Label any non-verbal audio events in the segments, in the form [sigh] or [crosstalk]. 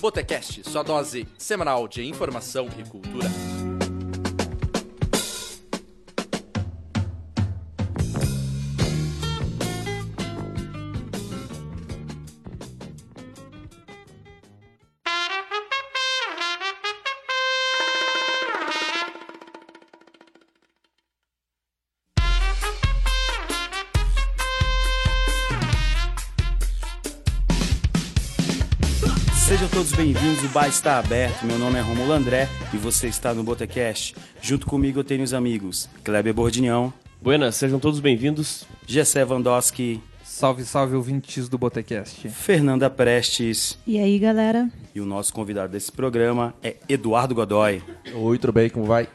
Botecast, sua dose semanal de informação e cultura. Bem-vindos, o bar está aberto. Meu nome é Romulo André e você está no Botecast. Junto comigo eu tenho os amigos Kleber Bordignon, Buenas, sejam todos bem-vindos. Gessé Vandoski, Salve, salve, ouvintes do Botecast. Fernanda Prestes E aí, galera? e o nosso convidado desse programa é Eduardo Godoy. Oi, tudo bem? Como vai?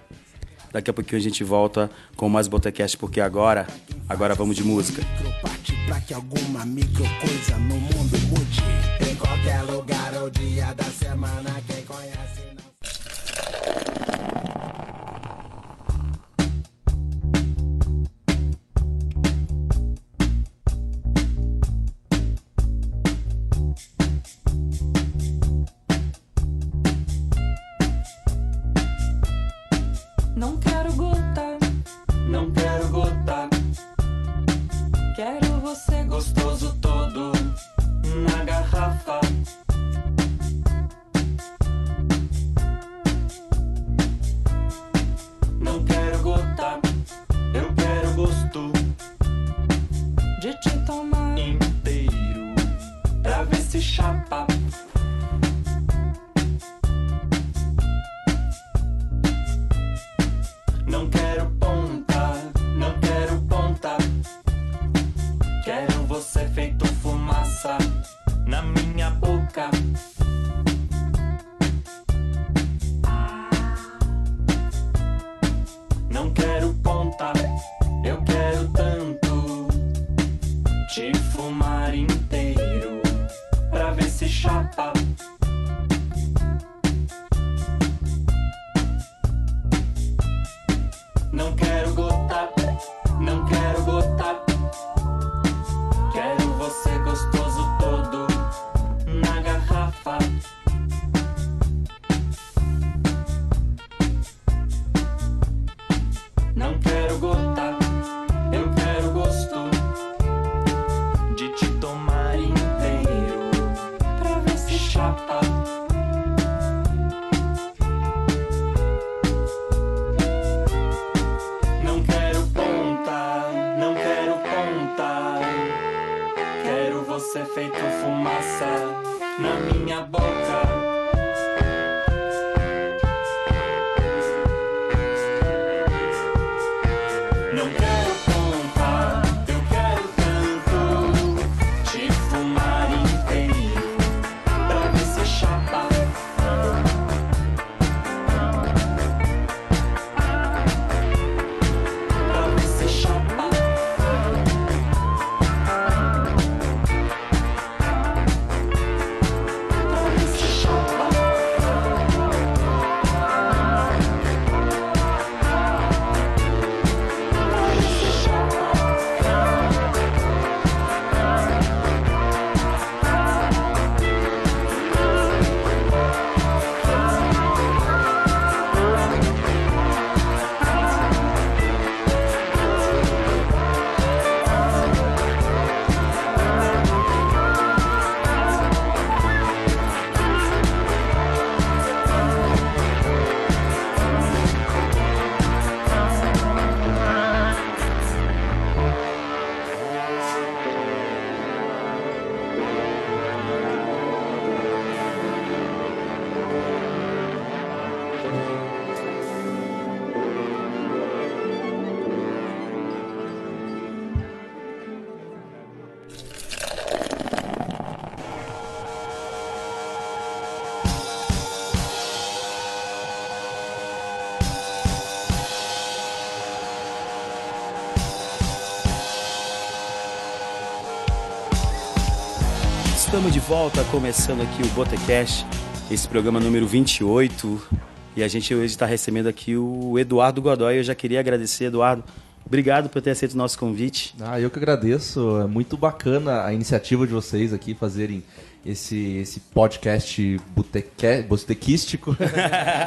Daqui a pouquinho a gente volta com mais Botecast, porque agora, agora vamos de música. parte pra que alguma micro coisa no mundo mude. Qualquer lugar ou dia da semana, quem conhece não. Estamos de volta, começando aqui o Botecast, esse programa número 28. E a gente hoje está recebendo aqui o Eduardo Godoy. Eu já queria agradecer, Eduardo. Obrigado por ter aceito o nosso convite. Ah, eu que agradeço. É muito bacana a iniciativa de vocês aqui fazerem esse, esse podcast boteque, botequístico.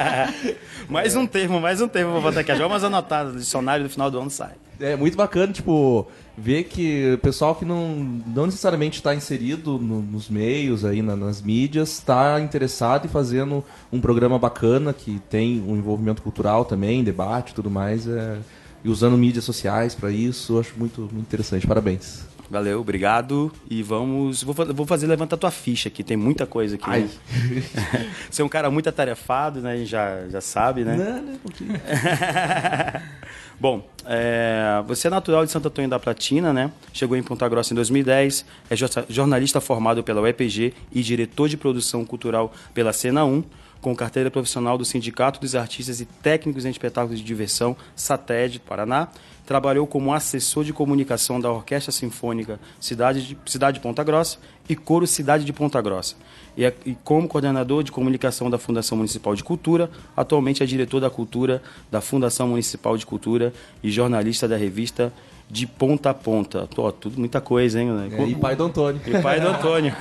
[laughs] Mais um termo, mais um termo botar aqui. Vamos anotar no dicionário do final do ano sai. É muito bacana, tipo, ver que o pessoal que não, não necessariamente está inserido no- nos meios aí, na- nas mídias, está interessado e fazendo um programa bacana que tem um envolvimento cultural também, debate e tudo mais, é, e usando mídias sociais para isso, eu acho muito, muito interessante. Parabéns. Valeu, obrigado. E vamos. Vou, vou fazer levantar tua ficha aqui, tem muita coisa aqui. Ai. né? [laughs] Você é um cara muito atarefado, né? a gente Já, já sabe, né? Não, não, um pouquinho. [laughs] Bom, é, você é natural de Santo Antônio da Platina, né? Chegou em Ponta Grossa em 2010, é jo- jornalista formado pela UEPG e diretor de produção cultural pela Cena 1, com carteira profissional do Sindicato dos Artistas e Técnicos em Espetáculos de Diversão, SATED, Paraná. Trabalhou como assessor de comunicação da Orquestra Sinfônica Cidade de, Cidade de Ponta Grossa e Coro Cidade de Ponta Grossa. E, é- e como coordenador de comunicação da Fundação Municipal de Cultura, atualmente é diretor da Cultura da Fundação Municipal de Cultura e jornalista da revista De Ponta a Ponta. Tô, tudo muita coisa, hein? né? É, e pai do Antônio. E pai do Antônio.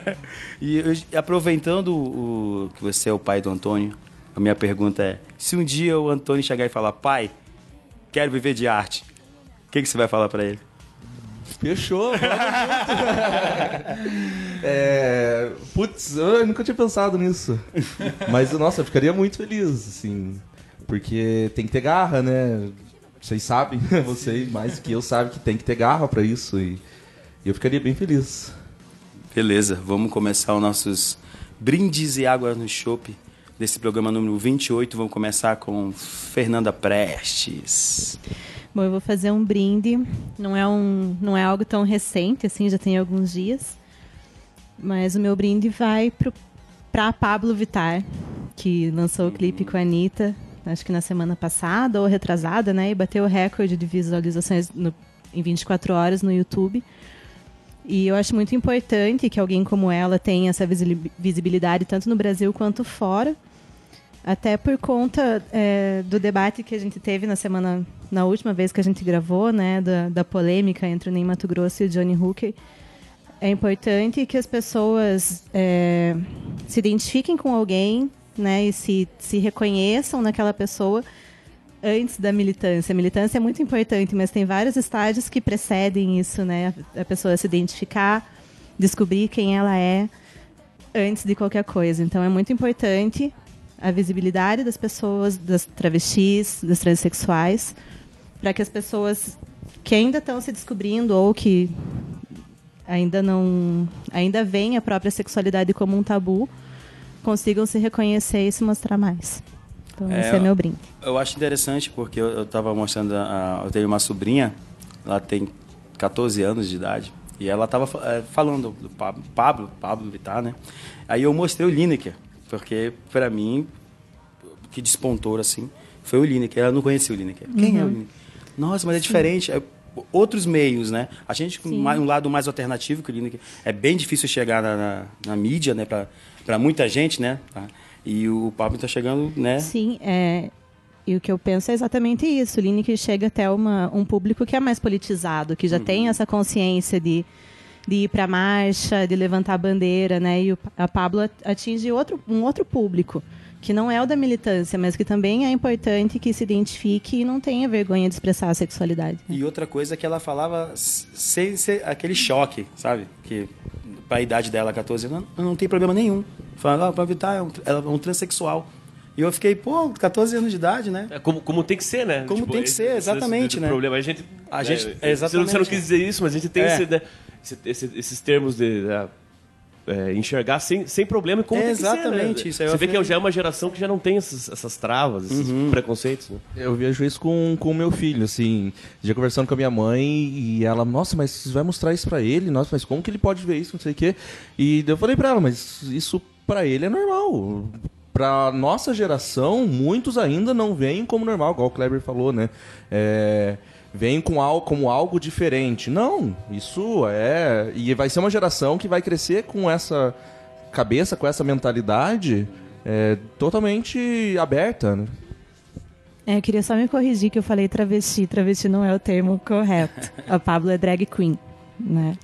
[laughs] e eu- aproveitando o, que você é o pai do Antônio, a minha pergunta é: se um dia o Antônio chegar e falar, pai, quero viver de arte, o que, que você vai falar pra ele? Fechou. [laughs] é, putz, eu nunca tinha pensado nisso. Mas, nossa, eu ficaria muito feliz, assim. Porque tem que ter garra, né? Vocês sabem, [laughs] vocês mais que eu sabem que tem que ter garra pra isso. E eu ficaria bem feliz. Beleza, vamos começar os nossos brindes e água no chope desse programa número 28. Vamos começar com Fernanda Prestes. Bom, eu vou fazer um brinde. Não é, um, não é algo tão recente, assim, já tem alguns dias. Mas o meu brinde vai para Pablo Vittar, que lançou o clipe com a Anitta, acho que na semana passada ou retrasada, né? E bateu o recorde de visualizações no- em 24 horas no YouTube. E eu acho muito importante que alguém como ela tenha essa visibilidade tanto no Brasil quanto fora. Até por conta é, do debate que a gente teve na semana, na última vez que a gente gravou, né, da, da polêmica entre o Ney Mato Grosso e o Johnny Hooker, é importante que as pessoas é, se identifiquem com alguém, né, e se, se reconheçam naquela pessoa antes da militância. A militância é muito importante, mas tem vários estágios que precedem isso, né, a pessoa se identificar, descobrir quem ela é antes de qualquer coisa. Então é muito importante a visibilidade das pessoas, das travestis, das transexuais, para que as pessoas que ainda estão se descobrindo ou que ainda não ainda veem a própria sexualidade como um tabu, consigam se reconhecer e se mostrar mais. Então É, esse é meu brinde. Eu acho interessante porque eu, eu tava mostrando, a, eu tenho uma sobrinha, ela tem 14 anos de idade, e ela tava fa- eh, falando do Pablo, Pablo, Pablo Vittar, né? Aí eu mostrei o Lineker, porque para mim, o que despontou assim, foi o Lineker. Ela não conhecia o Lineker. Quem é o Lineker? Nossa, mas é diferente. É outros meios, né? A gente com mais- um lado mais alternativo que o Lineker. É bem difícil chegar na, na, na mídia, né? Para muita gente, né? Tá? E o Pablo está chegando, né? Sim, é, e o que eu penso é exatamente isso. O Lineker chega até uma, um público que é mais politizado, que já tem essa consciência de, de ir para marcha, de levantar a bandeira, né? E o, a Pablo atinge outro, um outro público, que não é o da militância, mas que também é importante que se identifique e não tenha vergonha de expressar a sexualidade. né? E outra coisa que ela falava sem ser aquele choque, sabe? Que para a idade dela, 14 anos, não, não tem problema nenhum. Falando, ah, para evitar, é um, ela é um transexual. E eu fiquei, pô, 14 anos de idade, né? É como, como tem que ser, né? Como tem que ser, esse- exatamente, esse né? problema. A gente. A né, gente- você não- exatamente. Você não quis dizer isso, mas a gente tem É. esse, né, esse- esse- esses termos de. né, é, enxergar sem, sem problema e como tem que ser, Exatamente, né? isso Você vê que falei. já é uma geração que já não tem essas, essas travas, esses Uhum. preconceitos. Né? Eu vejo isso com o meu filho, assim, já conversando com a minha mãe e ela, nossa, mas você vai mostrar isso pra ele? Nossa, mas como que ele pode ver isso, não sei o quê? E eu falei pra ela, mas isso pra ele é normal. Pra nossa geração, muitos ainda não veem como normal, igual o Kleber falou, né? É, veem com algo, como algo diferente. Não, isso é... E vai ser uma geração que vai crescer com essa cabeça, com essa mentalidade é, totalmente aberta, né? É, eu queria só me corrigir que eu falei travesti. Travesti não é o termo correto. [laughs] A Pablo é drag queen, né?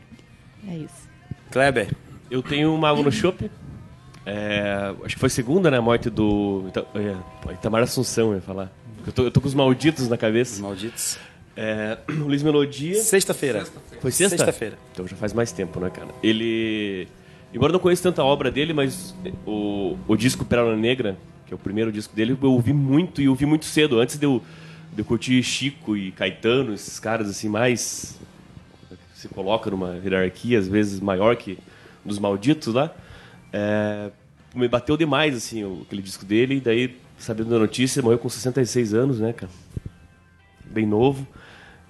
É isso. Kleber, Eu tenho uma água no chopp. É, acho que foi segunda, né? A morte do. Ita- é, Itamar Assunção, eu ia falar. Eu tô, eu tô com os malditos na Os cabeça. malditos. É, [clears throat] o Luiz Melodia. Sexta-feira. Foi sexta? Sexta-feira. Então já faz mais tempo, né, cara? Ele. Embora eu não conheça tanta obra dele, mas o, o disco Pérola Negra, que é o primeiro disco dele, eu ouvi muito e ouvi muito cedo, antes de eu, de eu curtir Chico e Caetano, esses caras assim, mais. se coloca numa hierarquia, às vezes, maior que dos malditos lá. É, me bateu demais, assim, o- aquele disco dele, e daí, sabendo da notícia, morreu com 66 anos, né, cara? bem novo.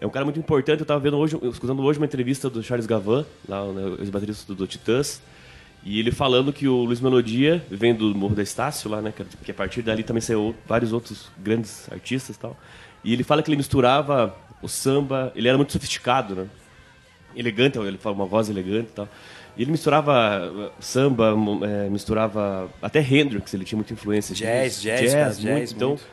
É um cara muito importante. Eu estava vendo hoje, escutando hoje uma entrevista do Charles Gavan, lá o ex-baterista do, do Titãs, e ele falando que o Luiz Melodia vem do Morro da Estácio lá, né, que a partir dali também saiu vários outros grandes artistas, tal. E ele fala que ele misturava o samba, ele era muito sofisticado, né? Elegante, ele fala uma voz elegante e tal. E ele misturava uh, samba, eh, misturava até Hendrix, ele tinha muita influência. Jazz, jazz, cara, jazz, muito. Então, muito.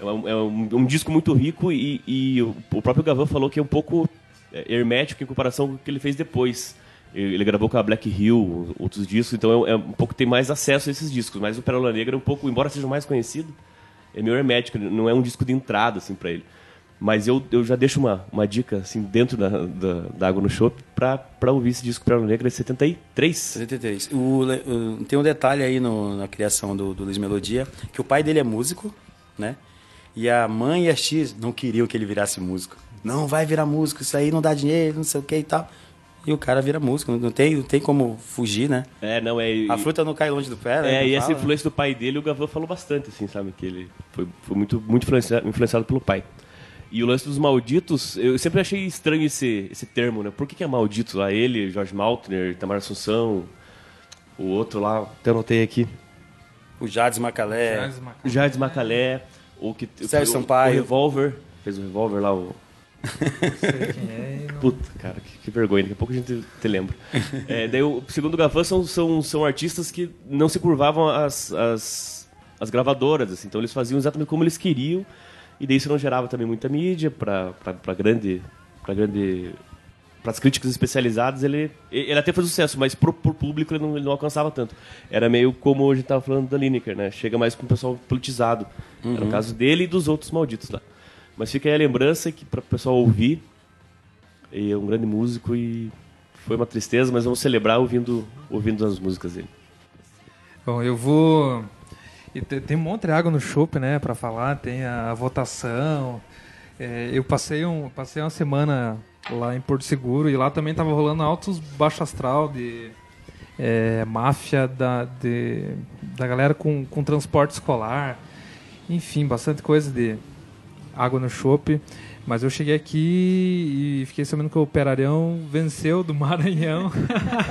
é um, é um- um disco muito rico e, e o, próprio Gavan falou que é um pouco é, hermético em comparação com o que ele fez depois. Ele, gravou com a Black Hill, outros discos, então é, é um pouco tem mais acesso a esses discos. Mas o Pérola Negra é um pouco, embora seja mais conhecido, é meio hermético, não é um disco de entrada assim para ele. Mas eu, eu já deixo uma, uma dica assim dentro da, da, da Água no Chopp pra, pra ouvir esse disco Pérola Negra de 73. 73. O, tem um detalhe aí no- na criação do, do Luiz Melodia, que o pai dele é músico, né? E a mãe e as tias não queriam que ele virasse músico. Não vai virar músico, isso aí não dá dinheiro, não sei o que e tal. E o cara vira músico, não tem, não tem como fugir, né? É, não é. A fruta não cai longe do pé, né? É, e essa influência do pai dele, o Gavan falou bastante, assim, sabe? Que ele foi, foi muito, muito influenciado, influenciado pelo pai. E o lance dos malditos, eu sempre achei estranho esse, esse termo, né? Por que, que é maldito lá? Ele, Jorge Maltner, Tamar Assunção, o outro lá, até anotei aqui, O Jades Macalé. Jazz Macaco. Jardim Macalé, o que Sérgio o- Sampaio. O Revolver, fez o Revolver lá, o sei quem é não- Puta, cara, que, que vergonha, daqui a pouco a gente te lembra. [laughs] É, daí, o, segundo o Gavan, são, são, são artistas que não se curvavam às, às, às gravadoras, assim, então eles faziam exatamente como eles queriam, e daí isso não gerava também muita mídia para grande. Pra grande para as críticas especializadas, ele, ele até fez sucesso, mas pro, pro público ele não, ele não alcançava tanto. Era meio como a gente estava falando da Lineker, né? Chega mais com o pessoal politizado. Era o caso dele e dos outros malditos lá. Mas fica aí a lembrança que para o pessoal ouvir, ele é um grande músico e foi uma tristeza, mas vamos celebrar ouvindo, ouvindo as músicas dele. Bom, eu vou. E te- tem um monte de água no chopp, né, para falar. Tem a votação. É, eu passei, um, passei uma semana lá em Porto Seguro e lá também tava rolando altos baixo astral de é, máfia da, de, da galera com, com transporte escolar. Enfim, bastante coisa de água no chopp. Mas eu cheguei aqui e fiquei sabendo que o Operarião venceu do [laughs] Maranhão.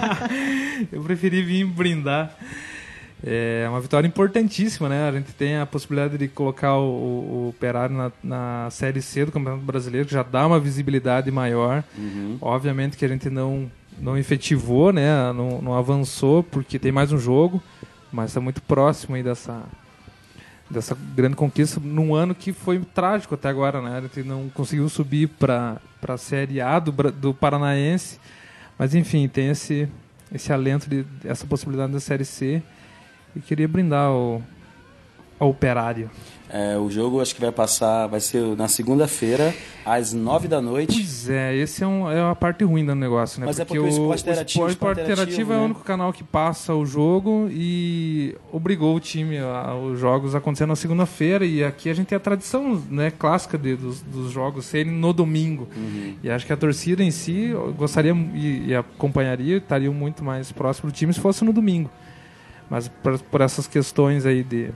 [laughs] eu preferi vir brindar. É uma vitória importantíssima, né? A gente tem a possibilidade de colocar o, o Operário na, na Série C do Campeonato Brasileiro, que já dá uma visibilidade maior. Obviamente que a gente não, não efetivou, né? Não, não avançou, porque tem mais um jogo, mas está muito próximo aí dessa, dessa grande conquista num ano que foi trágico até agora, né? A gente não conseguiu subir para a Série A do, do Paranaense, mas enfim, tem esse, esse alento, de, essa possibilidade da Série C. E queria brindar ao, ao Operário. É, o jogo acho que vai passar, vai ser na segunda-feira, às nove da noite. Pois é, esse é, um, é a parte ruim do negócio, né? Mas é porque o esporte interativo- o esporte interativo é né? o único canal que passa o jogo e obrigou o time, a, os jogos acontecendo na segunda-feira. E aqui a gente tem a tradição né, clássica de, dos, dos jogos serem no domingo. Uhum. E acho que a torcida em si gostaria e, e acompanharia, estaria muito mais próximo do time se fosse no domingo. Mas por, por essas questões aí de,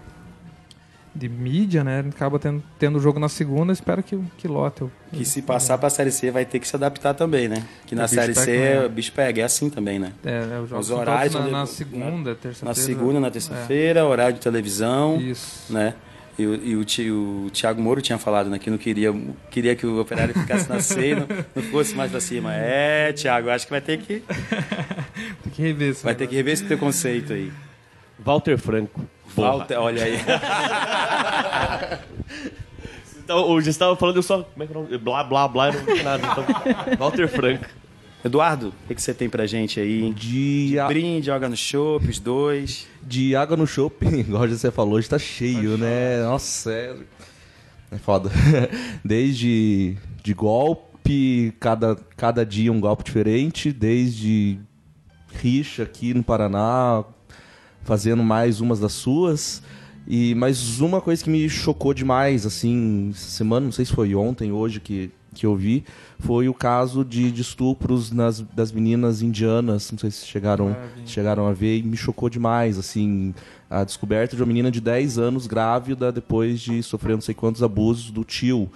de mídia, né? A acaba tendo, tendo o jogo na segunda, espero que, que lote. o- Que se passar pra Série C vai ter que se adaptar também, né? Que na Série C o bicho pega, é assim também, né? É, é, os horários na, são na de- segunda, terça-feira. Na segunda, na terça-feira, horário de televisão, É. Isso. né? E, o- e o, o Thiago Moro tinha falado, né? Que não queria, queria que o Operário ficasse na C e não, não fosse mais pra cima. É, Thiago, acho que vai ter que, [laughs] Tem que rever isso. vai ter que rever esse preconceito aí. Walter Franco. Porra. Walter, olha aí. [laughs] Então, o Gustavo falando, eu só. Como é que é o nome? Blá, blá, blá, eu não vi nada. Então, [laughs] Walter Franco. Eduardo, o que, que você tem pra gente aí? De, a- Brinde, joga no chopp, os dois. de água no shopping, [laughs] igual você falou, hoje tá cheio, né? Nossa, é... é foda. Desde de golpe, cada, cada dia um golpe diferente, desde rixa aqui no Paraná, fazendo mais umas das suas. E mais uma coisa que me chocou demais, assim, essa semana, não sei se foi ontem, hoje que, que eu vi, foi o caso de, de estupros nas, das meninas indianas. Não sei se chegaram, se chegaram a ver, e me chocou demais, assim, a descoberta de uma menina de 10 anos grávida depois de sofrer não sei quantos abusos do tio.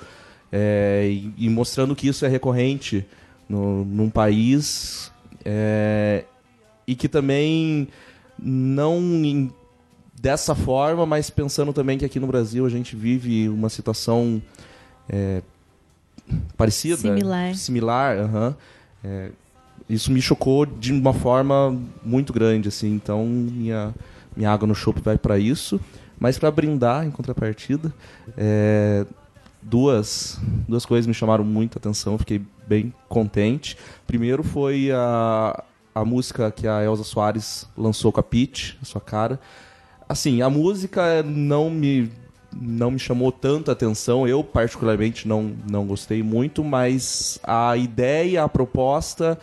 É, e, e mostrando que isso é recorrente no, num país é, e que também não em- dessa forma, mas pensando também que aqui no Brasil a gente vive uma situação é, parecida, Similar. similar. É, isso me chocou de uma forma muito grande, assim. Então minha minha água no chopp vai para isso, mas para brindar em contrapartida, é, duas duas coisas me chamaram muita atenção, fiquei bem contente. Primeiro foi a a música que a Elza Soares lançou com a Pitty, a sua cara. Assim, a música não me não me chamou tanta atenção, eu particularmente não, não gostei muito, mas a ideia, a proposta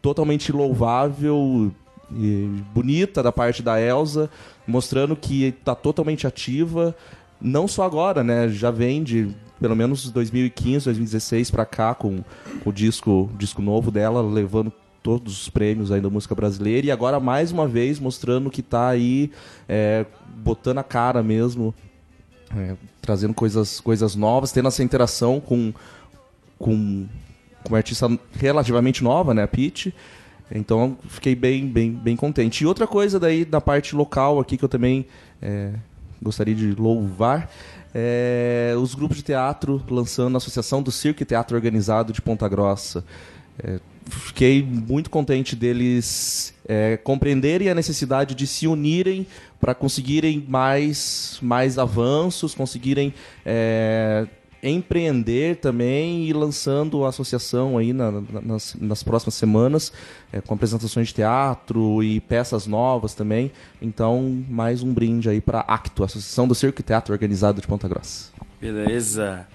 totalmente louvável e bonita da parte da Elsa, mostrando que está totalmente ativa, não só agora, né? Já vem de pelo menos 2015, 2016 para cá com o disco, disco novo dela, levando todos os prêmios aí da música brasileira e agora mais uma vez mostrando que tá aí é, botando a cara mesmo é, trazendo coisas, coisas novas, tendo essa interação com, com, com uma artista relativamente nova, né, a Pitty. Então fiquei bem, bem, bem contente. E outra coisa daí da parte local aqui que eu também é, gostaria de louvar é os grupos de teatro lançando a Associação do Circo e Teatro Organizado de Ponta Grossa. É, fiquei muito contente deles é, compreenderem a necessidade de se unirem para conseguirem mais, mais avanços, conseguirem é, empreender também e lançando a associação aí na- na- nas, nas próximas semanas é, com apresentações de teatro e peças novas também. Então, mais um brinde aí para Acto, Associação do Circo e Teatro Organizado de Ponta Grossa. Beleza.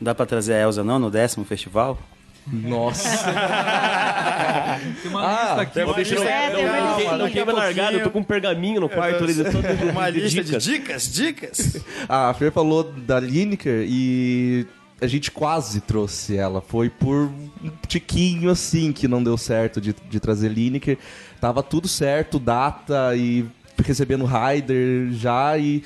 Não dá pra trazer a Elza não no décimo festival? Nossa! [laughs] Tem uma lista aqui. tem uma lista- É, tem uma não, queima largada, eu tô com um pergaminho no quarto ali de todo Uma de lista de dicas. dicas, dicas. A Fer falou da Lineker e a gente quase trouxe ela. Foi por um tiquinho assim que não deu certo de, de trazer Lineker. Tava tudo certo, data e recebendo rider já e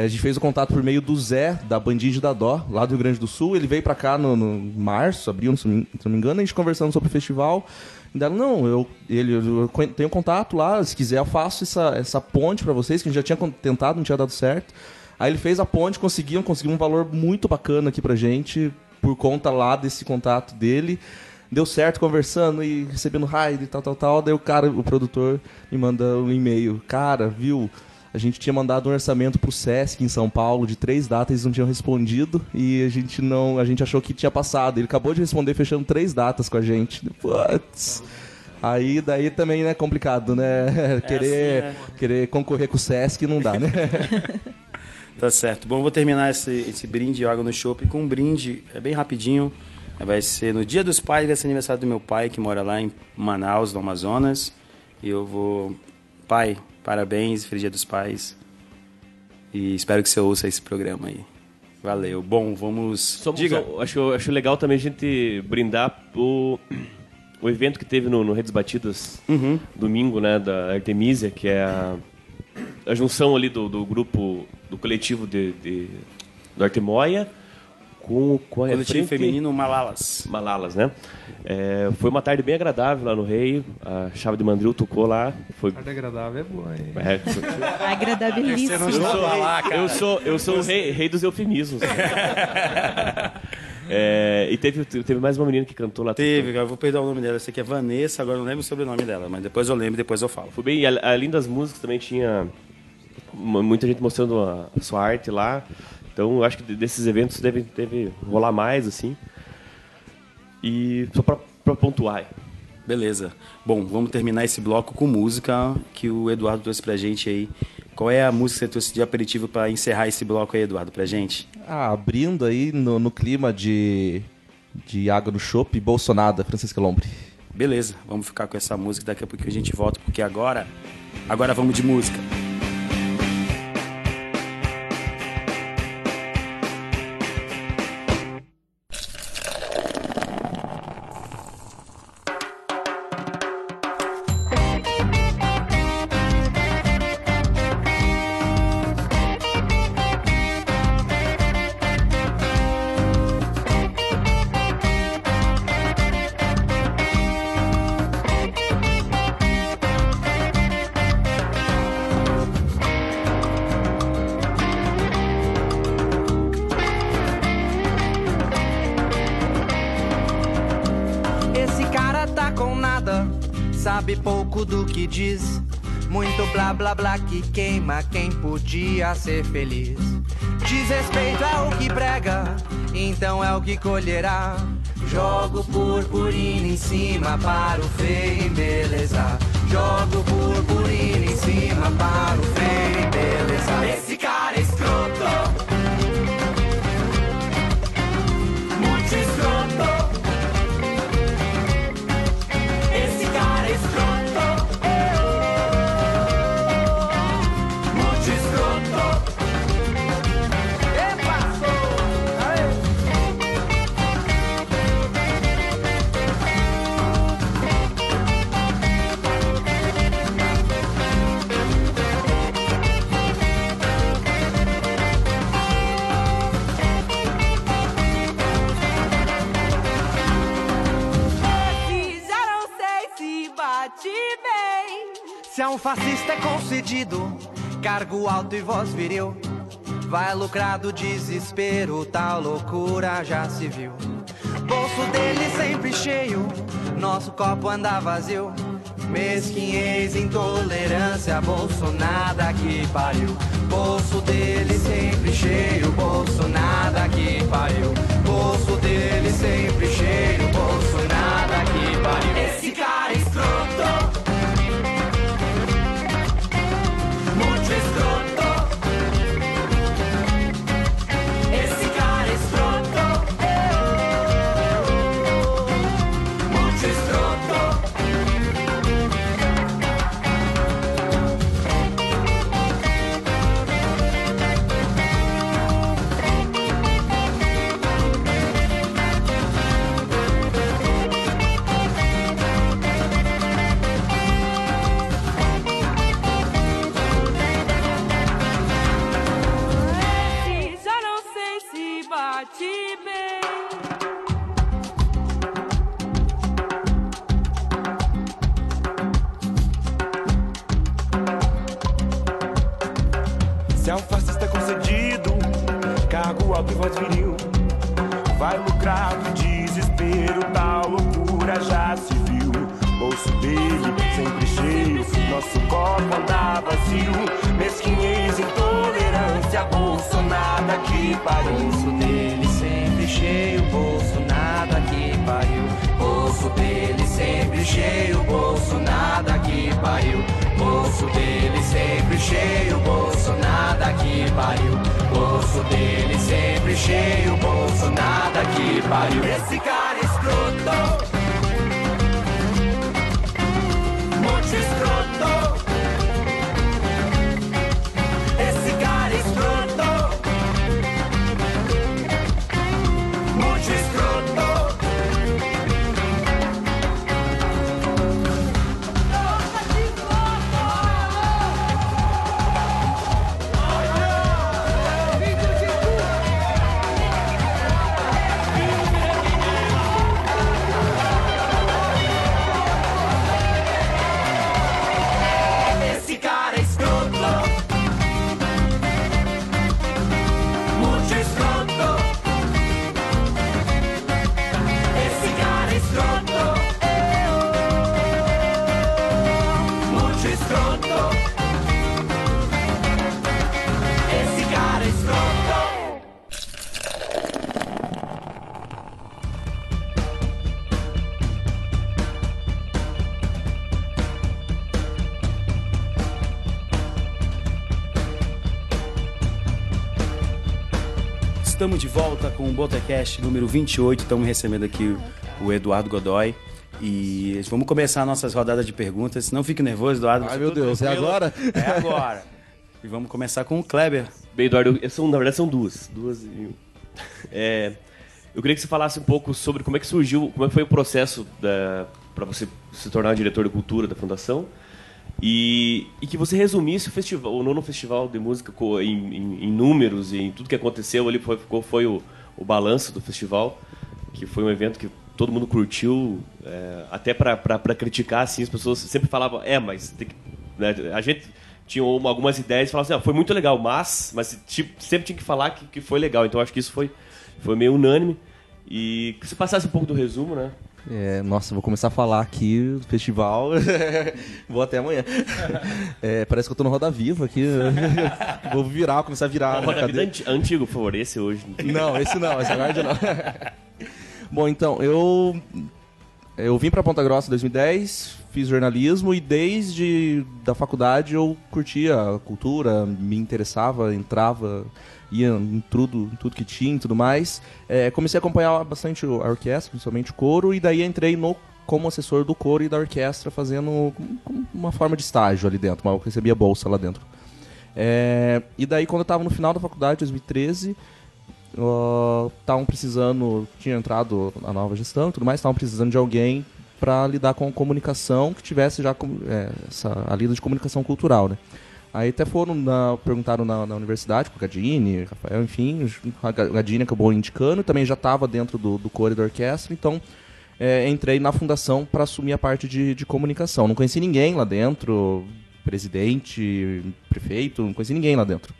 a gente fez o contato por meio do Zé, da Bandinge da Dó, lá do Rio Grande do Sul. Ele veio pra cá no, no março, abril, se não me- engano, a gente conversando sobre o festival. Deram, não, eu, ele, eu tenho contato lá, se quiser eu faço essa, essa ponte pra vocês, que a gente já tinha tentado, não tinha dado certo. Aí ele fez a ponte, conseguiu, conseguiu um valor muito bacana aqui pra gente, por conta lá desse contato dele. Deu certo conversando e recebendo raid e tal, tal, tal. Daí o cara, o produtor, me manda um e-mail. Cara, viu? A gente tinha mandado um orçamento pro Sesc em São Paulo de três datas, eles não tinham respondido e a gente não, a gente achou que tinha passado. Ele acabou de responder fechando três datas com a gente. Putz. Aí daí também é complicado, né? [laughs] Querer, assim, querer concorrer com o Sesc não dá, né? [laughs] Tá certo. Bom, vou terminar esse, esse brinde água no chopp com um brinde é bem rapidinho. Vai ser no Dia dos Pais, vai ser aniversário do meu pai, que mora lá em Manaus, no Amazonas. E eu vou. Pai, parabéns, feliz Dia dos Pais. E espero que você ouça esse programa aí. Valeu. Bom, vamos. Só- Diga. só- acho, acho legal também a gente brindar o, o evento que teve no, no Redes Batidas Uhum. domingo, né, da Artemisia, que é a, a junção ali do, do grupo, do coletivo de, de- do Artemoia com, com a Coletivo frente- feminino Malalas. Malalas, né? É, foi uma tarde bem agradável lá no Rei, a Chave de Mandril tocou lá, foi... Tarde agradável é boa, hein? é, foi- [laughs] Agradabilíssimo. eu sou, eu sou, eu sou o rei, rei dos eufemismos. [laughs] É, e teve, teve mais uma menina que cantou lá. Teve, eu vou perder o nome dela. Eu sei que é Vanessa, agora não lembro o sobrenome dela, mas depois eu lembro, depois eu falo. Foi bem, e além das músicas também tinha mu- muita gente mostrando a sua arte lá. Então eu acho que desses eventos deve, deve rolar mais, assim. E só pra, pra pontuar. Beleza. Bom, vamos terminar esse bloco com música que o Eduardo trouxe pra gente aí. Qual é a música que você trouxe de aperitivo pra encerrar esse bloco aí, Eduardo, pra gente? Ah, abrindo aí no, no clima de, de água no chopp, Bolsonaro, Francisca Lombre. Beleza, vamos ficar com essa música, daqui a pouco a gente volta, porque agora, agora vamos de música. Blá blá que queima quem podia ser feliz. Desrespeito é o que prega, então é o que colherá. Jogo purpurina em cima para o feio embelezar. Jogo purpurina em cima para o feio embelezar. Esse cara é escroto. Fascista é concedido cargo alto e voz viril, vai lucrar do desespero, tal loucura já se viu. Bolso dele sempre cheio, nosso copo anda vazio. Mesquinhez, intolerância, bolso nada que pariu. Bolso dele sempre cheio, bolso nada que pariu. Bolso dele sempre cheio, bolso nada que pariu. Esse cara é escroto. Que pariu. Bolso dele sempre cheio, bolso nada que pariu. Esse cara é escroto. Com o Botecast número 28. Estamos recebendo aqui o Eduardo Godoy. E vamos começar nossas rodadas de perguntas. Não fique nervoso, Eduardo. Ai, meu Deus, é Tranquilo? agora? É agora. [laughs] E vamos começar com o Kleber. Bem, Eduardo, são, na verdade são duas. Duas e um. É, eu queria que você falasse um pouco sobre como é que surgiu, como é que foi o processo para você se tornar diretor de cultura da fundação e, e que você resumisse o festival, o nono festival de música em, em- em números e em tudo que aconteceu ali, foi, qual foi o, o balanço do festival, que foi um evento que todo mundo curtiu, é, até para criticar, assim, as pessoas sempre falavam, é, mas que, né, a gente tinha uma- algumas ideias e falava assim, ah, foi muito legal, mas, mas tipo, sempre tinha que falar que, que foi legal. Então acho que isso foi, foi meio unânime. E que você passasse um pouco do resumo, né? É, nossa, vou começar a falar aqui do festival. [laughs] vou até amanhã. [laughs] É, parece que eu tô no Roda Viva aqui. [laughs] vou virar, começar a virar. A na Roda Vida cadeira. anti- antigo, por favor, esse hoje. Não, esse não, esse guarda não. Bom, então, eu eu vim pra Ponta Grossa em 2010, fiz jornalismo e desde da faculdade eu curtia a cultura, me interessava, entrava, ia em tudo, em tudo que tinha e tudo mais. É, comecei a acompanhar bastante a orquestra, principalmente o coro, e daí entrei no como assessor do coro e da orquestra, fazendo uma forma de estágio ali dentro, mas eu recebia bolsa lá dentro. É, e daí, quando eu estava no final da faculdade, 2013, estavam precisando, tinha entrado a nova gestão e tudo mais, estavam precisando de alguém para lidar com comunicação que tivesse já é, essa, a lida de comunicação cultural, né? Aí até foram, na- perguntaram na, na universidade, com o Gadini, Rafael, enfim, a Ga- Gadini acabou indicando, também já estava dentro do, do core da orquestra, então é, entrei na fundação para assumir a parte de, de comunicação. Não conheci ninguém lá dentro, presidente, prefeito, não conheci ninguém lá dentro.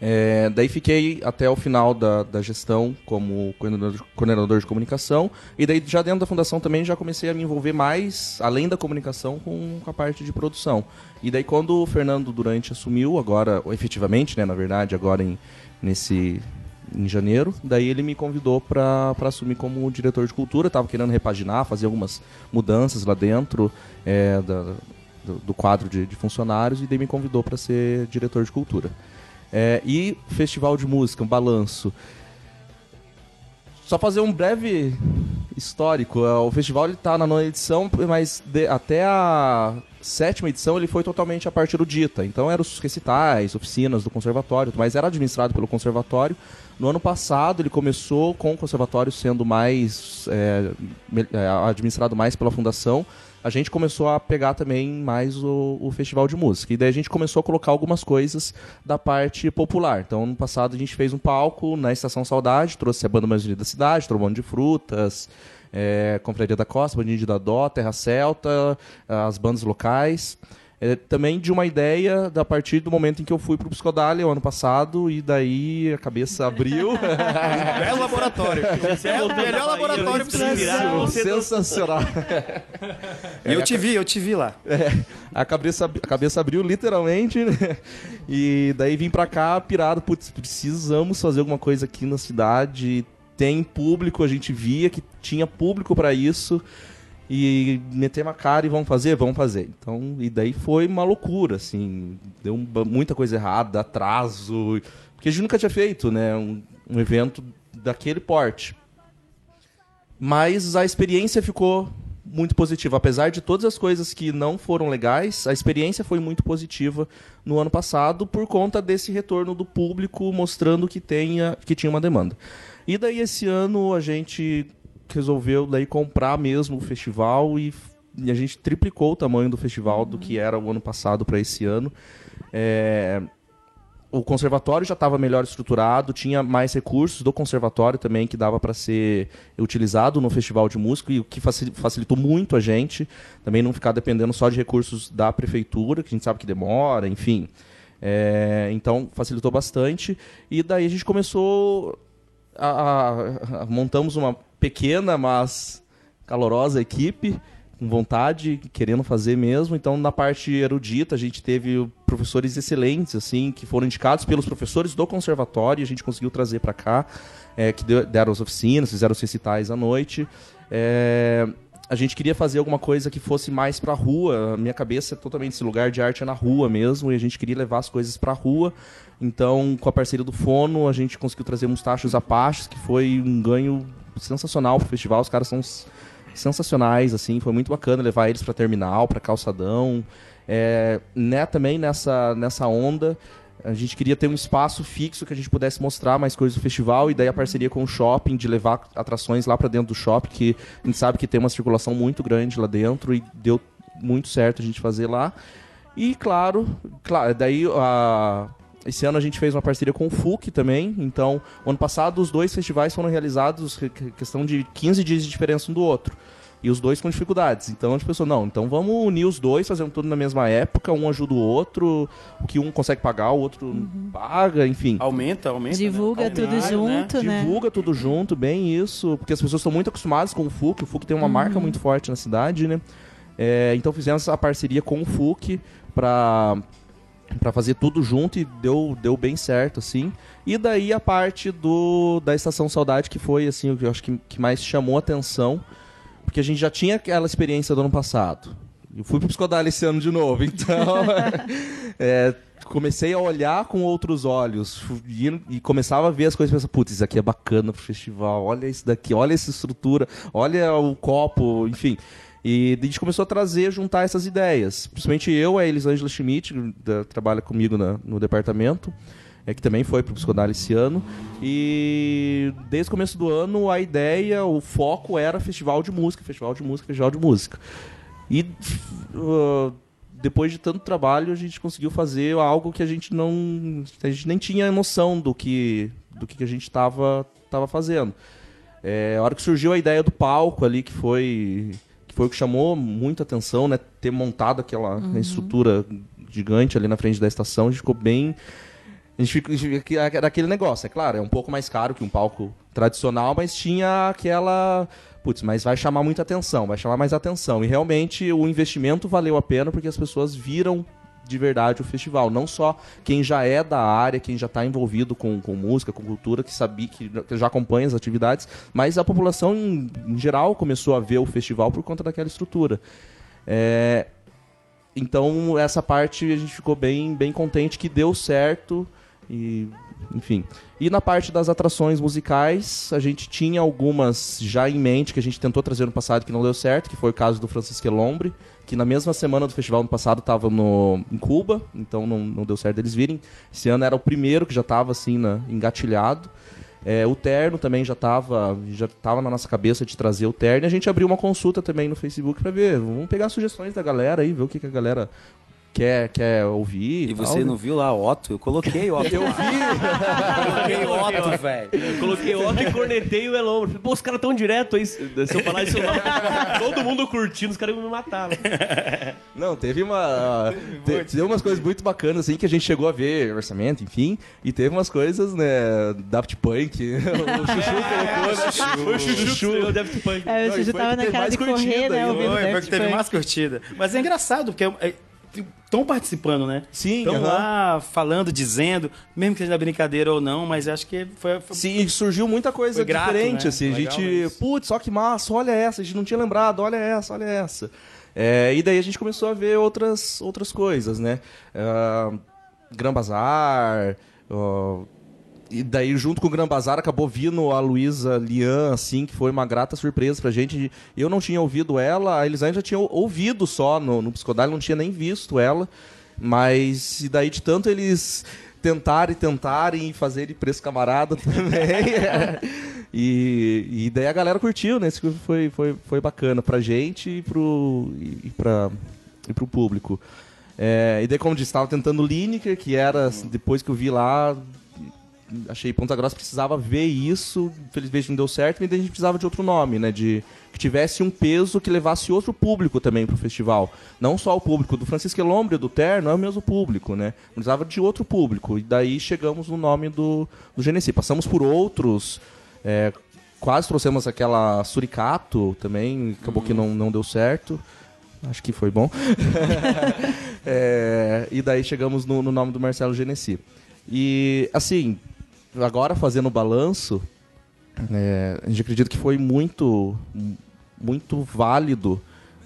É, daí fiquei até o final da, da gestão como coordenador de, coordenador de comunicação e daí já dentro da fundação também já comecei a me envolver mais, além da comunicação, com, com a parte de produção. E daí quando o Fernando Durante assumiu, agora, efetivamente, né, na verdade, agora em, nesse, em janeiro, daí ele me convidou para assumir como diretor de cultura, estava querendo repaginar, fazer algumas mudanças lá dentro é, da- do, do quadro de, de funcionários e daí me convidou para ser diretor de cultura. É, e festival de música, um balanço. Só fazer um breve histórico. é, O festival ele tá na nona edição, mas de- até a sétima edição ele foi totalmente a parte erudita. Então eram os recitais, oficinas do conservatório, mas era administrado pelo conservatório. No ano passado ele começou com o conservatório sendo mais é, é, administrado mais pela fundação. A gente começou a pegar também mais o, o festival de música. E daí a gente começou a colocar algumas coisas da parte popular. Então, no passado, a gente fez um palco na Estação Saudade, trouxe a banda mais unida da cidade, Trombone de Frutas, é, Confraria da Costa, Bandinho da Dó, Terra Celta, as bandas locais. É, também de uma ideia da partir do momento em que eu fui pro Psicodália o ano passado e daí a cabeça abriu. [laughs] Belo laboratório. [laughs] É o melhor laboratório você virar. Sensacional. E eu te vi, eu te vi lá. É, a, cabeça, ab- a cabeça abriu literalmente, né? E daí vim pra cá pirado, putz, precisamos fazer alguma coisa aqui na cidade. Tem público, a gente via que tinha público pra isso. E metemos a cara e vamos fazer? Vamos fazer. Então, e daí foi uma loucura, assim. Deu muita coisa errada, atraso. Porque a gente nunca tinha feito, né? Um, um evento daquele porte. Mas a experiência ficou muito positiva. Apesar de todas as coisas que não foram legais, a experiência foi muito positiva no ano passado por conta desse retorno do público mostrando que, tenha, que tinha uma demanda. E daí esse ano a gente resolveu daí comprar mesmo o festival e, e a gente triplicou o tamanho do festival do que era o ano passado para esse ano. É, o conservatório já estava melhor estruturado, tinha mais recursos do conservatório também que dava para ser utilizado no festival de música e o que facil- facilitou muito a gente também não ficar dependendo só de recursos da prefeitura, que a gente sabe que demora, enfim. É, então facilitou bastante e daí a gente começou a- a- a- montamos uma pequena mas calorosa equipe com vontade, querendo fazer mesmo. Então, na parte erudita, a gente teve professores excelentes, assim, que foram indicados pelos professores do conservatório, a gente conseguiu trazer para cá, é, que deram as oficinas, fizeram os recitais à noite. É, a gente queria fazer alguma coisa que fosse mais pra rua. Minha cabeça é totalmente esse lugar de arte é na rua mesmo, e a gente queria levar as coisas pra rua. Então, com a parceria do Fono, a gente conseguiu trazer Mustachos Apaches, que foi um ganho sensacional pro festival. Os caras são sensacionais, assim, foi muito bacana levar eles pra terminal, pra calçadão. É, né, também nessa, nessa onda, a gente queria ter um espaço fixo que a gente pudesse mostrar mais coisas do festival e daí a parceria com o shopping de levar atrações lá pra dentro do shopping, que a gente sabe que tem uma circulação muito grande lá dentro e deu muito certo a gente fazer lá. E claro, claro daí a esse ano a gente fez uma parceria com o FUC também. Então, o ano passado os dois festivais foram realizados que- que- questão de 15 dias de diferença um do outro. E os dois com dificuldades. Então a gente pensou, não, então vamos unir os dois, fazendo tudo na mesma época, um ajuda o outro, o que um consegue pagar, o outro paga, enfim. Aumenta, aumenta. Divulga né? tudo né? junto, né? Divulga tudo junto, bem isso, porque as pessoas estão muito acostumadas com o FUC, o FUC tem uma marca muito forte na cidade, né? É, então fizemos essa parceria com o FUC para para fazer tudo junto e deu, deu bem certo, assim. E daí a parte do da Estação Saudade, que foi, assim, o que eu acho que, que mais chamou atenção, porque a gente já tinha aquela experiência do ano passado. Eu fui pro Psicodale esse ano de novo, [laughs] então... [laughs] é, comecei a olhar com outros olhos e, e começava a ver as coisas e pensava, putz, isso aqui é bacana pro festival, olha isso daqui, olha essa estrutura, olha o copo, enfim. E a gente começou a trazer, juntar essas ideias. Principalmente eu, a Elisângela Schmidt, que trabalha comigo na- no departamento, é, que também foi pro Psicodale esse ano. E desde o começo do ano, a ideia, o foco era festival de música, festival de música, festival de música. E uh, depois de tanto trabalho, a gente conseguiu fazer algo que a gente não. A gente nem tinha noção do que, do que a gente estava tava fazendo. É, a hora que surgiu a ideia do palco ali, que foi, foi o que chamou muita atenção, né? Ter montado aquela estrutura gigante ali na frente da estação, a gente ficou bem. A gente fica, aquele negócio, é claro, é um pouco mais caro que um palco tradicional, mas tinha aquela. Putz, mas vai chamar muita atenção, vai chamar mais atenção. E realmente o investimento valeu a pena porque as pessoas viram de verdade o festival. Não só quem já é da área, quem já está envolvido com, com música, com cultura, que sabia, que, já acompanha as atividades, mas a população em, em geral começou a ver o festival por conta daquela estrutura. É, então essa parte a gente ficou bem, bem contente que deu certo e enfim. E na parte das atrações musicais, a gente tinha algumas já em mente que a gente tentou trazer no passado que não deu certo, que foi o caso do Francisco Elombre, que na mesma semana do festival no passado estava no em Cuba, então não, não deu certo eles virem. Esse ano era o primeiro que já estava assim engatilhado. É, o terno também já estava já tava na nossa cabeça de trazer o terno. E a gente abriu uma consulta também no Facebook para ver. Vamos pegar sugestões da galera aí, ver o que, que a galera quer, quer ouvir. E tal. você não viu lá Otto? Eu coloquei Otto. Eu vi! coloquei Otto, velho. Coloquei Otto e cornetei o Elombre. Falei, Pô, os caras tão direto aí. Se eu falar isso, lá, todo mundo curtindo, os caras iam me matar. né? Não, teve uma. te- Teve umas coisas muito bacanas, assim, que a gente chegou a ver orçamento, enfim. E teve umas coisas, né? Daft Punk. [laughs] o Chuchu colocou, né? O Chuchu, o Daft Punk. É, o foi tava na teve cara de correr, né? Foi, foi Daft que teve mais curtida. Mas é engraçado, porque estão participando, né? Sim, Estão aham. lá falando, dizendo, mesmo que seja brincadeira ou não, mas acho que foi. foi- Sim, e surgiu muita coisa Foi grato, diferente, né? assim. A gente, isso. putz, só que massa, olha essa, a gente não tinha lembrado, olha essa, olha essa. É, e daí a gente começou a ver outras, outras coisas, né? Ah, Gran Bazar, ó, e daí, junto com o Gran Bazar, acabou vindo a Luísa Lian, assim, que foi uma grata surpresa pra gente. Eu não tinha ouvido ela, a Elisane já tinha ouvido só no, no Psicodile, não tinha nem visto ela. Mas, e daí, de tanto eles tentarem, tentarem fazer ele preço camarada [laughs] também. e, e daí a galera curtiu, né? Isso foi, foi, foi bacana pra gente e pro, e, pra, e pro público. É, e daí, como disse, estava tentando Lineker, que era, assim, depois que eu vi lá, achei Ponta Grossa precisava ver isso, infelizmente não deu certo, daí a gente precisava de outro nome, né? De que tivesse um peso que levasse outro público também pro festival. Não só o público do Francisco Elombre do Terno, é o mesmo público, né? Precisava de outro público. E daí chegamos no nome do, do Genesi. Passamos por outros. é, quase trouxemos aquela Suricato também, acabou que não, não deu certo. Acho que foi bom. [laughs] [laughs] É, e daí chegamos no, no nome do Marcelo Genesi. E, assim, agora fazendo o balanço, é, a gente acredita que foi muito muito válido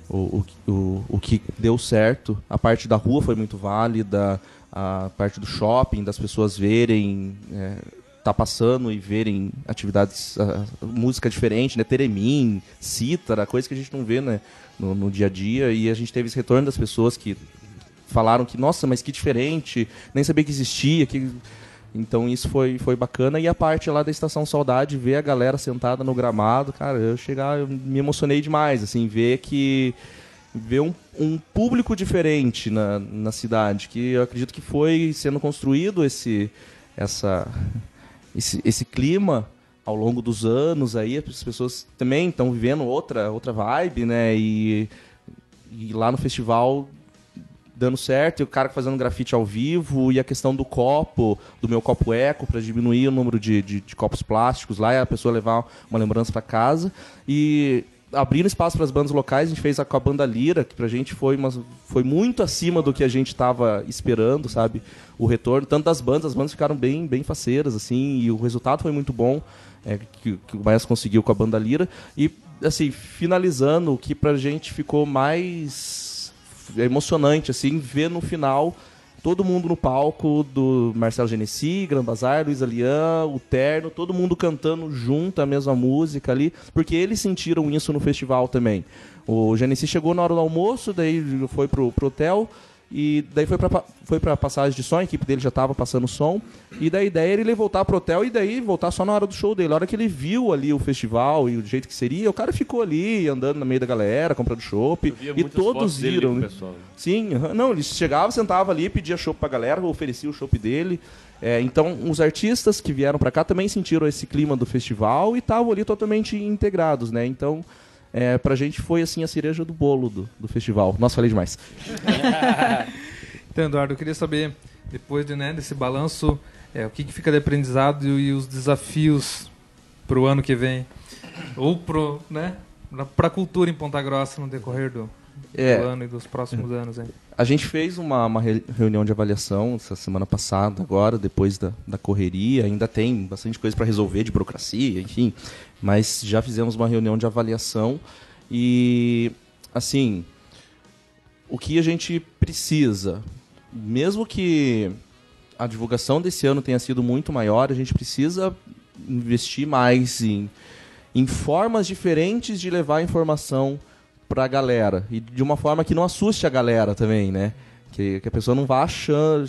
o, o, o, que deu certo. A parte da rua foi muito válida, a parte do shopping, das pessoas verem, é, tá passando e verem atividades, ah, música diferente, né? Teremim, cítara, coisa que a gente não vê né? no, no dia a dia. E a gente teve esse retorno das pessoas que falaram que, nossa, mas que diferente, nem sabia que existia, que... Então isso foi, foi bacana. E a parte lá da Estação Saudade, ver a galera sentada no gramado, cara, eu chegar, eu me emocionei demais, assim, ver que. ver um, um público diferente na, na cidade, que eu acredito que foi sendo construído esse, essa, esse, esse clima ao longo dos anos aí, as pessoas também estão vivendo outra, outra vibe, né? E, e lá no festival dando certo, e o cara fazendo grafite ao vivo, e a questão do copo, do meu copo eco, para diminuir o número de, de, de copos plásticos lá, e a pessoa levar uma lembrança para casa. E abrindo espaço para as bandas locais, a gente fez a, com a banda Lira, que pra gente foi, uma, foi muito acima do que a gente estava esperando, sabe? O retorno, tanto das bandas, as bandas ficaram bem, bem faceiras, assim, e o resultado foi muito bom, é, que, que o Maestro conseguiu com a banda Lira. E, assim, finalizando, o que pra gente ficou mais emocionante, assim, ver no final todo mundo no palco do Marcelo Genesi, Gran Bazar, Luiz Alian, o Terno, todo mundo cantando junto a mesma música ali, porque eles sentiram isso no festival também. O Genesi chegou na hora do almoço, daí foi pro, pro hotel, e daí foi pra, foi pra passagem de som, a equipe dele já tava passando som. E da ideia era ele voltar pro hotel e daí voltar só na hora do show dele. A hora que ele viu ali o festival e o jeito que seria, o cara ficou ali andando no meio da galera, comprando chopp. E todos viram. né? Sim, não, ele chegava, sentava ali, pedia chopp pra galera, oferecia o chopp dele. É, então, os artistas que vieram pra cá também sentiram esse clima do festival e estavam ali totalmente integrados, né? Então, é, pra gente foi assim a cereja do bolo do, do festival. Nossa, falei demais. [laughs] Então, Eduardo, eu queria saber, depois de, né, desse balanço, é, o que, que fica de aprendizado e os desafios para o ano que vem? Ou pro, né, para a cultura em Ponta Grossa no decorrer do, É. do ano e dos próximos anos. Hein? A gente fez uma, uma re- reunião de avaliação essa semana passada, agora, depois da, da correria. Ainda tem bastante coisa para resolver de burocracia, enfim. Mas já fizemos uma reunião de avaliação e, assim, o que a gente precisa, mesmo que a divulgação desse ano tenha sido muito maior, a gente precisa investir mais em, em formas diferentes de levar a informação para a galera e de uma forma que não assuste a galera também, né? Que, que a pessoa não vá achando,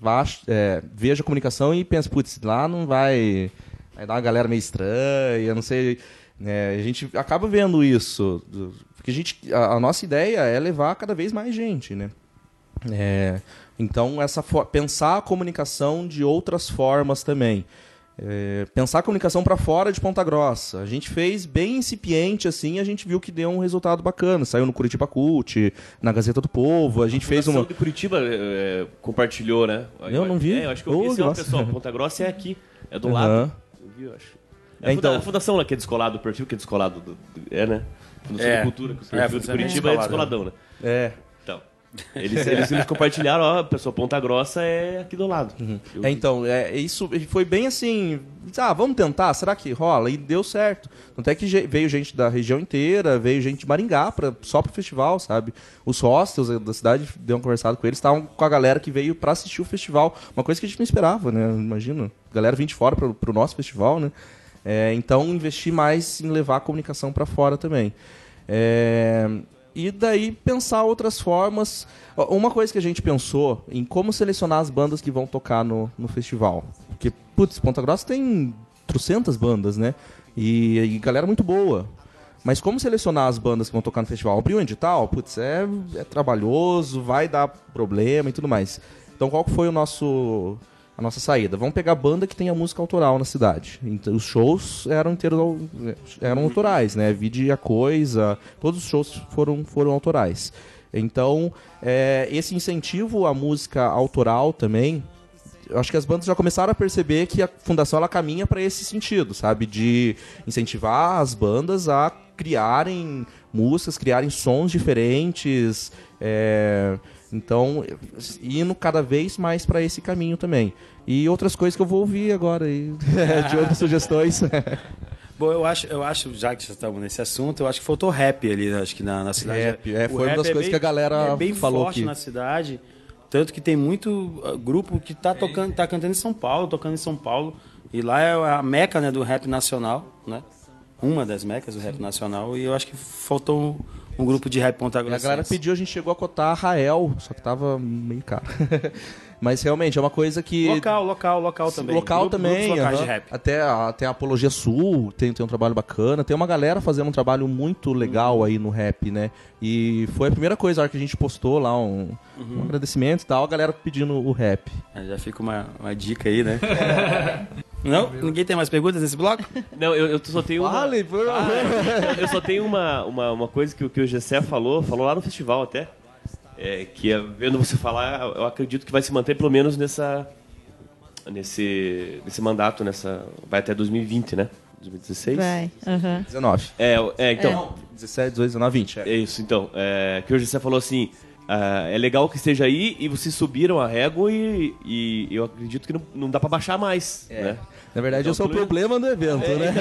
vá, é, veja a comunicação e pense, putz, lá não vai, vai dar uma galera meio estranha, não sei. né? a gente acaba vendo isso, porque a, gente, a, a nossa ideia é levar cada vez mais gente, né? É, então, essa pensar a comunicação de outras formas também. É, pensar a comunicação para fora de Ponta Grossa. A gente fez bem incipiente assim, a gente viu que deu um resultado bacana. Saiu no Curitiba Cult, na Gazeta do Povo, a gente fez Fundação uma. de Curitiba é, compartilhou, né? Eu não vi. É, eu acho que eu vi esse nossa. pessoal. Ponta Grossa é aqui, é do Aham. lado. Eu vi, eu acho. É É, então- a fundação lá que é descolado do perfil, que é descolado do, do- é, né? Fundação É. de Cultura, que o É, perfil de é Curitiba é descolado, descoladão, né? É. Eles, eles, eles compartilharam, ó, a pessoa Ponta Grossa é aqui do lado. Eu É, então, é, isso foi bem assim. Ah, vamos tentar, será que rola? E deu certo. Tanto é que veio gente da região inteira, veio gente de Maringá pra, só pro festival, sabe? Os hostels da cidade deu um conversado com eles, estavam com a galera que veio pra assistir o festival. Uma coisa que a gente não esperava, né? Imagina. Galera vir de fora pro, pro nosso festival, né? É, então, investir mais em levar a comunicação pra fora também. É, e daí pensar outras formas. Uma coisa que a gente pensou em como selecionar as bandas que vão tocar no, no festival. Porque, putz, Ponta Grossa tem trocentas bandas, né? E, e galera muito boa. Mas como selecionar as bandas que vão tocar no festival? Abrir um edital? Putz, é, é trabalhoso, vai dar problema e tudo mais. Então qual foi o nosso a nossa saída? Vamos pegar banda que tenha música autoral na cidade. Então, os shows eram inteiros eram autorais, né? Vide a coisa, todos os shows foram foram autorais. Então, é, esse incentivo à música autoral também acho que as bandas já começaram a perceber que a fundação ela caminha para esse sentido, sabe, de incentivar as bandas a criarem músicas, criarem sons diferentes, é, então indo cada vez mais para esse caminho também. E outras coisas que eu vou ouvir agora aí, [laughs] de outras sugestões. [laughs] Bom, eu acho, eu acho, já que já estamos nesse assunto, eu acho que faltou rap ali, né? acho que na, na cidade. Rap, é, O foi uma das coisas bem- que a galera é bem falou forte aqui. na cidade. Tanto que tem muito uh, grupo que tá tocando, tá cantando em São Paulo, tocando em São Paulo. E lá é a meca, né, do rap nacional, né? Uma das mecas do rap nacional. E eu acho que faltou um, grupo de rap Ponta E a Grossa. galera pediu, a gente chegou a cotar a Rael, só que tava meio caro. [laughs] Mas realmente é uma coisa que. Local, local, local também. Local Grupo- também. grupos locais de rap. Até, a, até a Apologia Sul tem, tem um trabalho bacana. Tem uma galera fazendo um trabalho muito legal Uhum. aí no rap, né? E foi a primeira coisa, a hora que a gente postou lá um, Uhum. um agradecimento e tal, a galera pedindo o rap. Aí Já fica uma, uma dica aí, né? [laughs] Não? Ninguém tem mais perguntas nesse bloco? [laughs] Não, eu, eu só tenho uma... Fale, por Ah, eu só tenho uma, uma, uma coisa que, o- que o Gessé falou, falou lá no festival até, é, que é, vendo você falar, eu acredito que vai se manter pelo menos nessa nesse, nesse mandato, nessa vai até 2020, né? 2016? Vai. aham. 19. É, é, então, 17, 18, 19, 20. é isso, então. É, que o Gessé falou assim, ah, é legal que esteja aí e vocês subiram a régua e, e eu acredito que não, não dá pra baixar mais, né? Na verdade, Então, eu sou o problema do evento, É, né?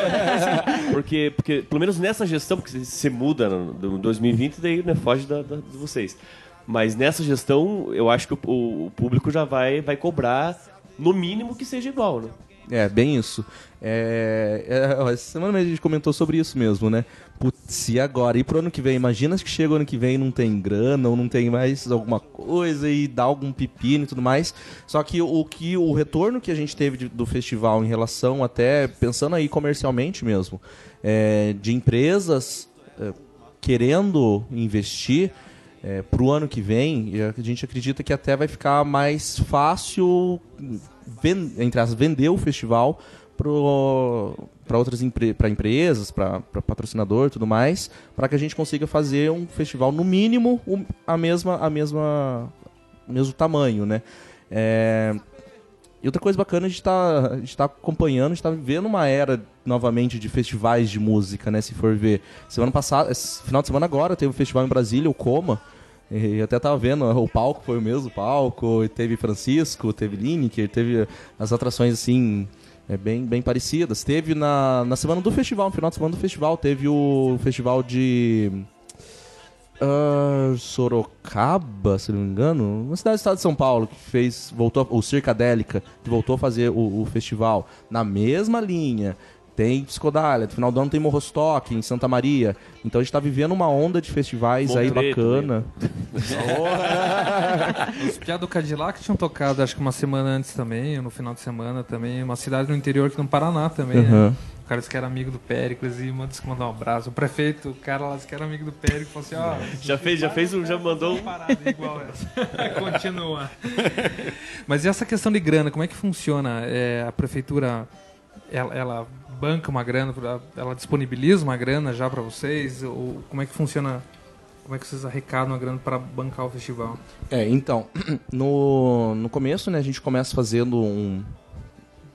[laughs] porque, porque, pelo menos nessa gestão, porque você muda no, no 2020, daí né, foge da, da- de vocês. Mas nessa gestão, eu acho que o, o público já vai, vai cobrar, no mínimo, que seja igual, né? É, bem isso. É, é, essa semana a gente comentou sobre isso mesmo, né? Putz, e agora? E pro ano que vem? Imagina que chega o ano que vem e não tem grana ou não tem mais alguma coisa e dá algum pepino e tudo mais. Só que o que o retorno que a gente teve de- do festival em relação até, pensando aí comercialmente mesmo, é, de empresas é, querendo investir é, pro ano que vem, a gente acredita que até vai ficar mais fácil ven- entre as vender o festival para outras empre empresas, para patrocinador tudo mais, para que a gente consiga fazer um festival no mínimo o- a mesma a mesma mesmo tamanho, né? É, e outra coisa bacana, a gente tá, gente tá acompanhando, a gente tá vivendo uma era novamente de festivais de música, né? Se for ver. Semana passada, final de semana agora, teve um festival em Brasília, o Coma. E até tava vendo, o palco foi o mesmo palco, teve Francisco, teve Lineker, teve as atrações assim, é, bem, bem parecidas. Teve na, na semana do festival, no final de semana do festival, teve o festival de. ah, Sorocaba, se não me engano, uma cidade do estado de São Paulo que fez, voltou, o Circadélica, que voltou a fazer o, o festival na mesma linha. Tem Psicodália, no final do ano tem Morrostock em Santa Maria. Então a gente tá vivendo uma onda de festivais aí Monterey bacana. [laughs] Os Piá do Cadillac tinham tocado, acho que uma semana antes também, ou no final de semana também, uma cidade no interior aqui no Paraná também, né? Uhum. O cara disse que era amigo do Péricles e mandou, disse que mandou um abraço. O prefeito, o cara lá disse que era amigo do Péricles, falou assim, ó... Já fez, já fez, um- já mandou um... parada igual essa. [laughs] Continua. Mas e essa questão de grana, como é que funciona? É, a prefeitura, ela, ela banca uma grana, ela disponibiliza uma grana já para vocês? Ou como é que funciona? Como é que vocês arrecadam a grana para bancar o festival? É, então, [clears throat] no, no começo, né, a gente começa fazendo um,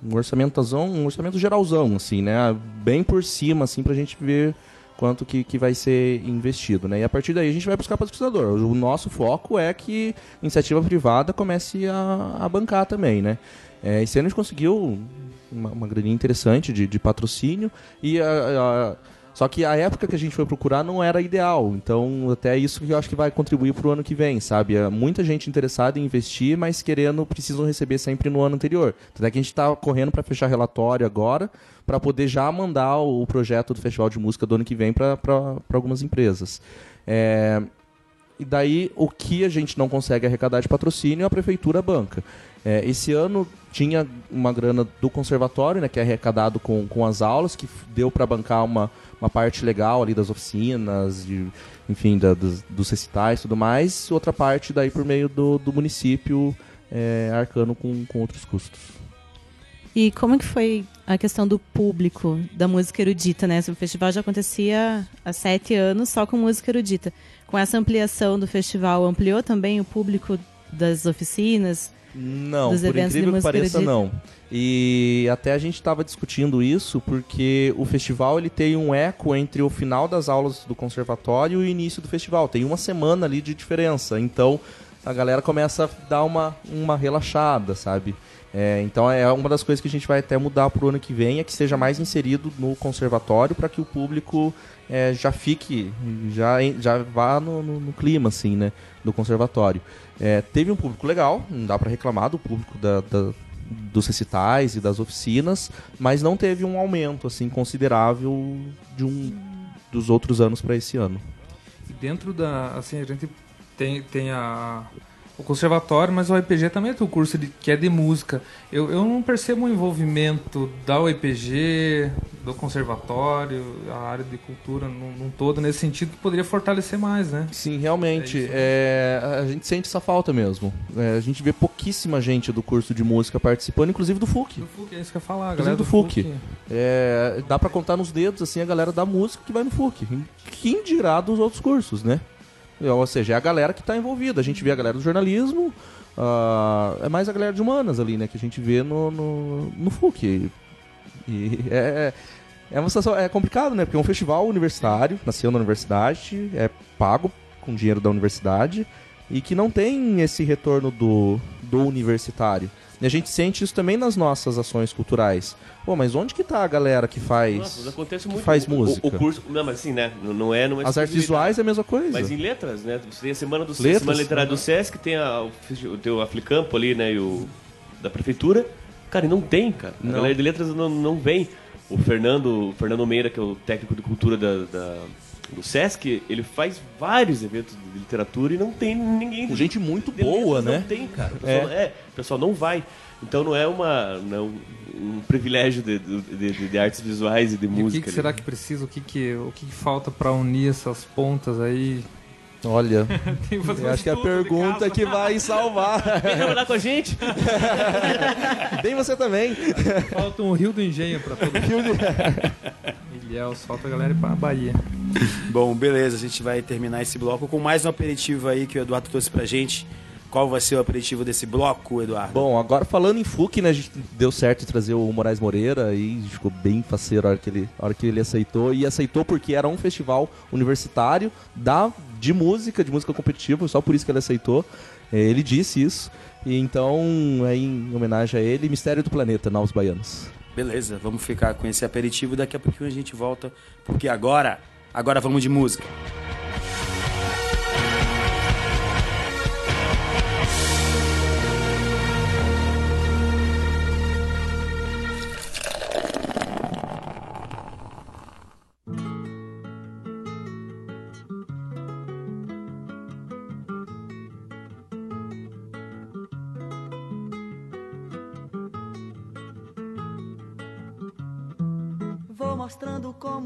um orçamentazão, um orçamento geralzão, assim, né, bem por cima, assim, pra gente ver quanto que, que vai ser investido, né, e a partir daí a gente vai buscar patrocinador. O nosso foco é que a iniciativa privada comece a, a bancar também, né. É, esse ano a gente conseguiu uma, uma graninha interessante de, de patrocínio e a- a- só que a época que a gente foi procurar não era ideal. Então, até isso que eu acho que vai contribuir pro ano que vem, sabe? É muita gente interessada em investir, mas querendo, precisam receber sempre no ano anterior. Até que a gente tá correndo para fechar relatório agora, para poder já mandar o projeto do Festival de Música do ano que vem para algumas empresas. É, e daí, o que a gente não consegue arrecadar de patrocínio, a prefeitura banca. É, esse ano tinha uma grana do conservatório, né, que é arrecadado com, com as aulas, que deu para bancar uma, uma parte legal ali das oficinas, de, enfim, da- dos, dos recitais e tudo mais. Outra parte daí por meio do, do município é, arcando com, com outros custos. E como que foi a questão do público da música erudita, né? O festival já acontecia há sete anos só com música erudita. Com essa ampliação do festival, ampliou também o público das oficinas? Não, por incrível que pareça, não. E até a gente estava discutindo isso porque o festival ele tem um eco entre o final das aulas do conservatório e o início do festival. Tem uma semana ali de diferença. Então a galera começa a dar uma, uma relaxada, sabe? É, então é uma das coisas que a gente vai até mudar pro ano que vem, é que seja mais inserido no conservatório para que o público é, já fique, já, já vá no, no- no clima, assim, né? Do conservatório. É, teve um público legal, não dá para reclamar do público da- da- dos recitais e das oficinas, mas não teve um aumento, assim, considerável de um dos outros anos para esse ano. Dentro da. Assim, a gente tem, tem a, o conservatório, mas o IPG também tem o curso de, que é de música. Eu, eu não percebo um envolvimento da UEPG, do conservatório, a área de cultura num, num todo, nesse sentido, que poderia fortalecer mais, né? Sim, realmente. é, a gente sente essa falta mesmo. É, a gente vê pouquíssima gente do curso de música participando, inclusive do FUC. Do FUC, é isso que eu ia falar, Inclusive galera do FUC. É, dá pra contar nos dedos assim a galera da música que vai no FUC. Quem dirá dos outros cursos, né? Ou seja, é a galera que tá envolvida. A gente vê a galera do jornalismo, ah, é mais a galera de humanas ali, né? Que a gente vê no, no, no FUC. E é, é uma situação é complicado, né? Porque é um festival universitário, nasceu na universidade, é pago com dinheiro da universidade e que não tem esse retorno do, do universitário. E a gente sente isso também nas nossas ações culturais. Pô, mas onde que tá a galera que faz, Nossa, acontece que muito. faz O- música? O, o curso, não, mas assim, né? Não, não é As artes visuais é a mesma coisa. Mas em letras, né? Você tem a semana do Letras, semana literária do Sesc, tem a, o, festi- o teu Aflicampo ali, né? E o da prefeitura. Cara, e não tem, cara. A Não. galera de letras não, não vem. O Fernando, o Fernando Meira, que é o técnico de cultura da, da- do Sesc, ele faz vários eventos de literatura e não tem ninguém. Com gente muito de boa, né? Não tem, cara. O pessoal, é. o pessoal não vai. Então não é uma não, um privilégio de, de, de- de artes visuais e de E o que, música. que será que precisa? O que, que, o que, que falta para unir essas pontas aí? Olha, [laughs] eu acho que é a pergunta que vai salvar. [laughs] Vem trabalhar com a gente? [laughs] Bem você também. Falta um Rio do Engenho para todo mundo. Ilhéus, falta a galera ir pra Bahia. [laughs] Bom, beleza, a gente vai terminar esse bloco com mais um aperitivo aí que o Eduardo trouxe pra gente. Qual vai ser o aperitivo desse bloco, Eduardo? Bom, agora falando em FUC, né, a gente deu certo de trazer o Moraes Moreira e a ficou bem faceiro a hora que ele, a hora que ele aceitou. E aceitou porque era um festival universitário da, de música, de música competitiva, só por isso que ele aceitou. É, Ele disse isso. E então, é em homenagem a ele, Mistério do Planeta, Novos Baianos. Beleza, vamos ficar com esse aperitivo daqui a pouquinho a gente volta, porque agora, agora vamos de música.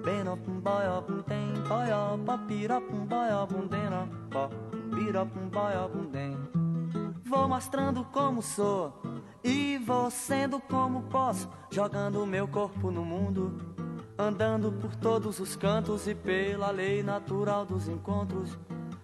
benopum, boiopum, tem, boiopó, piropum, boiopum, denopó, piropum, boiopum, tem. Vou mostrando como sou e vou sendo como posso, jogando meu corpo no mundo, andando por todos os cantos e pela lei natural dos encontros.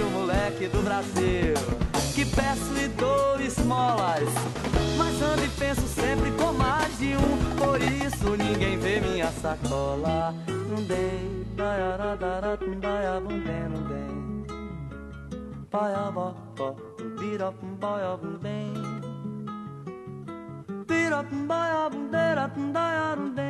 de um moleque do Brasil. Que peço e dou esmolas, mas ando e penso sempre com mais de um. Por isso ninguém vê minha sacola. Não dei, daiaradaratum, daiabundem, não dei. Paiabó, birapum, baiabundem. Birapum, baiabunderatum, daiarundem.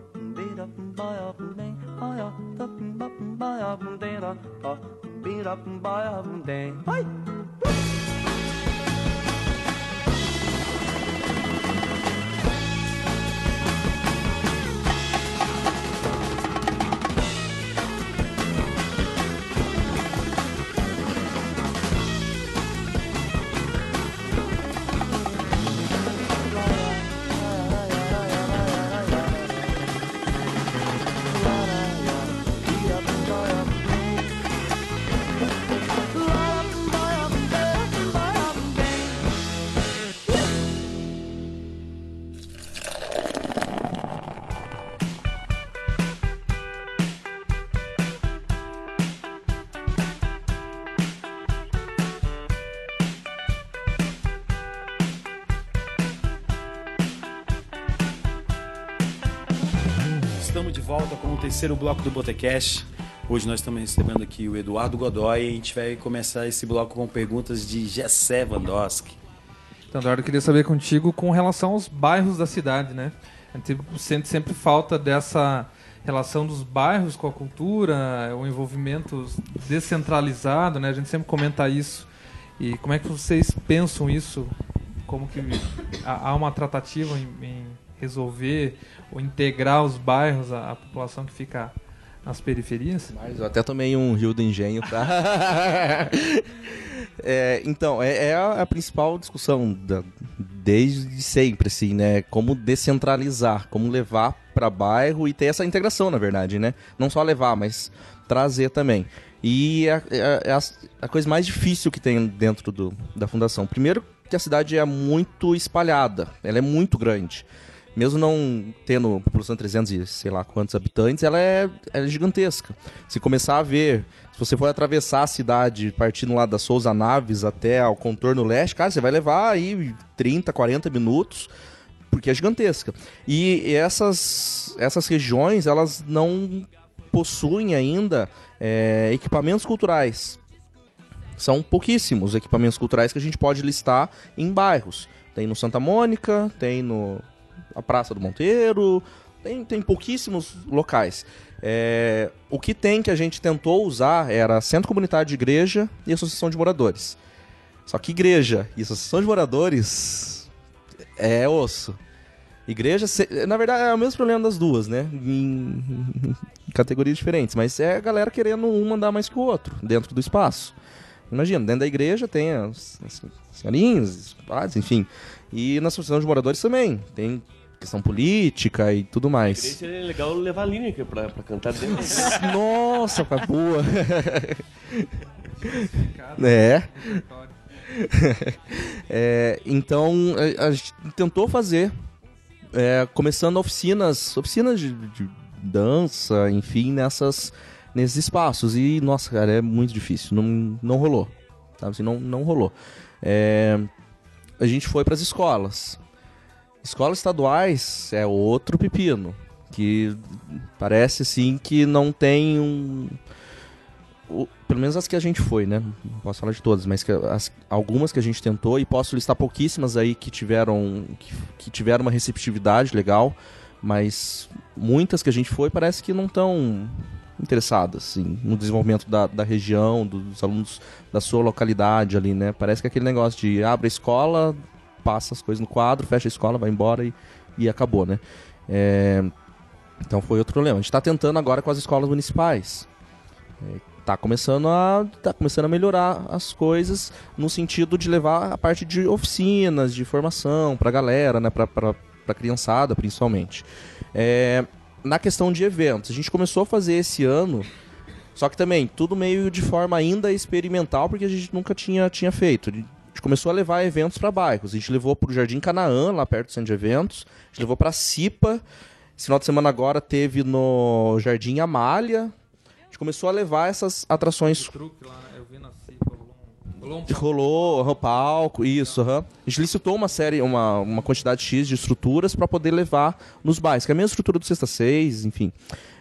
Hey! Terceiro bloco do Botecast. Hoje nós estamos recebendo aqui o Eduardo Godoy e a gente vai começar esse bloco com perguntas de Gessé Vandoski. Então, Eduardo, eu queria saber contigo com relação aos bairros da cidade, né? A gente sente sempre falta dessa relação dos bairros com a cultura, o envolvimento descentralizado, né? A gente sempre comenta isso. E como é que vocês pensam isso? Como que há uma tratativa em, em resolver ou integrar os bairros, a, a população que fica nas periferias? Mas eu até tomei um rio do engenho pra. [laughs] É, então, é, é a, principal discussão da- desde sempre, assim, né? Como descentralizar, como levar para bairro e ter essa integração, na verdade, né? Não só levar, mas trazer também. E é, é- é a, a coisa mais difícil que tem dentro do, da fundação. Primeiro, que a cidade é muito espalhada, ela é muito grande. Mesmo não tendo população de 300 e sei lá quantos habitantes, ela é, é gigantesca. Se começar a ver, se você for atravessar a cidade partindo lá da Souza Naves até ao contorno leste, cara, você vai levar aí 30, 40 minutos, porque é gigantesca. E essas, essas regiões, elas não possuem ainda é, equipamentos culturais. São pouquíssimos equipamentos culturais que a gente pode listar em bairros. Tem no Santa Mônica, tem no a Praça do Monteiro, tem, tem pouquíssimos locais. É, o que tem que a gente tentou usar era Centro Comunitário de Igreja e Associação de Moradores. Só que igreja e associação de moradores é osso. Igreja, na verdade, é o mesmo problema das duas, né? Em categorias diferentes. Mas é a galera querendo um mandar mais que o outro dentro do espaço. Imagina, dentro da igreja tem as, as senhorinhas, os padres, enfim. E na associação de moradores também. Tem questão política e tudo mais. Seria legal levar a Lineker pra, pra cantar dentro. [laughs] Nossa, foi boa. é. É, Então, a, a gente tentou fazer, é, começando oficinas, oficinas de, de dança, enfim, nessas, nesses espaços. E, nossa, cara, é muito difícil. Não, não rolou. Sabe? Assim, não, não rolou. É, a gente foi para as escolas. Escolas estaduais é outro pepino. Que parece assim que não tem um. o- pelo menos as que a gente foi, né? Não posso falar de todas, mas que as- algumas que a gente tentou e posso listar pouquíssimas aí que tiveram que, que tiveram uma receptividade legal, mas muitas que a gente foi parece que não estão interessadas assim, no desenvolvimento da, da região, dos alunos da sua localidade ali, né? Parece que é aquele negócio de abre a escola, passa as coisas no quadro, fecha a escola, vai embora e, e acabou, né? É, então foi outro problema. A gente está tentando agora com as escolas municipais. É, tá começando a tá começando a melhorar as coisas no sentido de levar a parte de oficinas, de formação pra galera, né, para criançada, principalmente. É, na questão de eventos, a gente começou a fazer esse ano, só que também tudo meio de forma ainda experimental, porque a gente nunca tinha, tinha feito. A gente começou a levar eventos para bairros. A gente levou para o Jardim Canaã, lá perto do centro de eventos. A gente levou para Cipa. Esse final de semana agora teve no Jardim Amália. A gente começou a levar essas atrações Truque lá, né? eu vi na Cipa, rolou um- rolou um Rolou, palco, isso, aham. A gente licitou uma série, uma, uma quantidade X de estruturas para poder levar nos bairros, que é a mesma estrutura do Sexta Seis, enfim.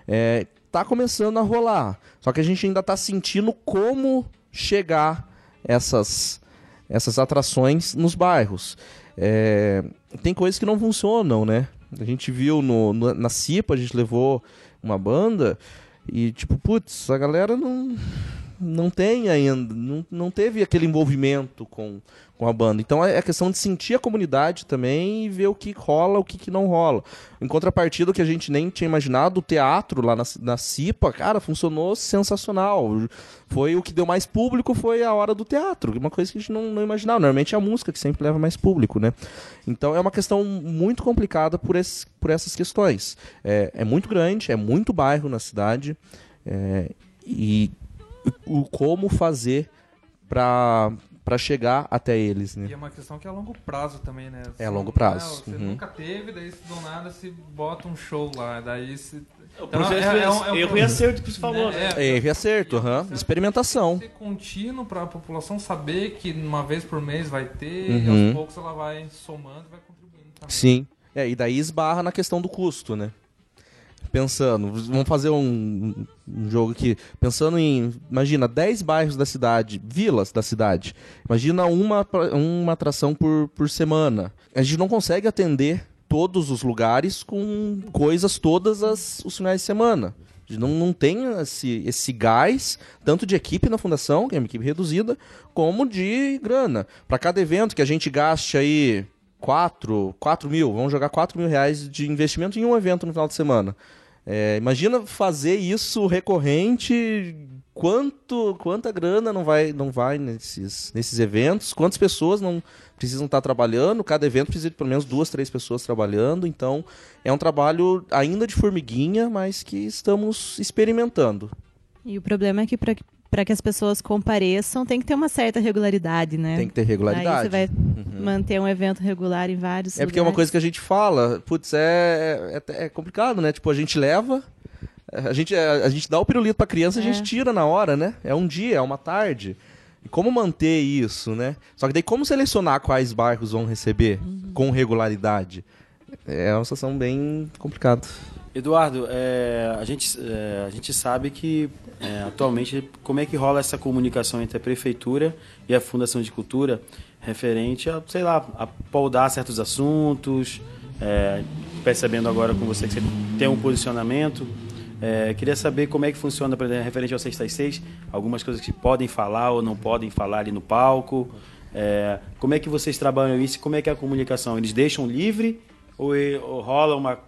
É, tá começando a rolar. Só que a gente ainda tá sentindo como chegar essas, essas atrações nos bairros. É, tem coisas que não funcionam, né? A gente viu no, no- na CIPA, a gente levou uma banda e, tipo, putz, a galera não, não tem ainda, não, não teve aquele envolvimento com, com a banda. Então é é questão de sentir a comunidade também e ver o que rola, o que, que não rola. Em contrapartida, que a gente nem tinha imaginado, o teatro lá na, na CIPA, cara, funcionou sensacional. Foi o que deu mais público, foi a hora do teatro, uma coisa que a gente não, não imaginava. Normalmente é a música que sempre leva mais público, né? Então é uma questão muito complicada por, esse, por essas questões. É, é muito grande, é muito bairro na cidade. é, e o como fazer para para chegar até eles, E é né? uma questão que é a longo prazo também, né? É a longo Não- prazo, Você uhum. nunca teve, daí se do nada se bota um show lá, daí se... O processo é, um- erro e acerto que você falou, né? É, erro e acerto, aham. Experimentação. ser contínuo para a população saber que uma vez por mês vai ter, e Uhum. aos poucos ela vai somando e vai contribuindo também. Sim. É, e daí esbarra na questão do custo, né? Pensando, vamos fazer um, um jogo aqui. Pensando em, imagina, 10 bairros da cidade, vilas da cidade. Imagina uma, uma atração por, por semana. A gente não consegue atender todos os lugares com coisas todas as, os finais de semana. A gente não, não tem esse, esse gás, tanto de equipe na fundação, que é uma equipe reduzida, como de grana. Para cada evento que a gente gaste aí 4, 4 mil, vamos jogar 4 mil reais de investimento em um evento no final de semana. É, imagina fazer isso recorrente, quanto, quanta grana não vai, não vai nesses, nesses eventos, quantas pessoas não precisam estar trabalhando, cada evento precisa de pelo menos duas, três pessoas trabalhando, então é um trabalho ainda de formiguinha, mas que estamos experimentando. E o problema é que para que as pessoas compareçam, tem que ter uma certa regularidade, né? Tem que ter regularidade. Aí você vai Uhum. manter um evento regular em vários É porque é uma coisa que a gente fala, putz, é, é, é complicado, né? Tipo, a gente leva, a gente, a, gente dá o pirulito pra criança e a É. gente tira na hora, né? É um dia, é uma tarde. E como manter isso, né? Só que daí como selecionar quais bairros vão receber com regularidade? É uma situação bem complicada. Eduardo, é, a, gente, é, a gente sabe que é, atualmente como é que rola essa comunicação entre a prefeitura e a Fundação de Cultura referente a, sei lá, a poldar certos assuntos, é, percebendo agora com você que você tem um posicionamento. É, queria saber como é que funciona, por exemplo, referente ao 6 às 6, algumas coisas que podem falar ou não podem falar ali no palco. É, como é que vocês trabalham isso? Como é que é a comunicação? Eles deixam livre ou, ou rola uma,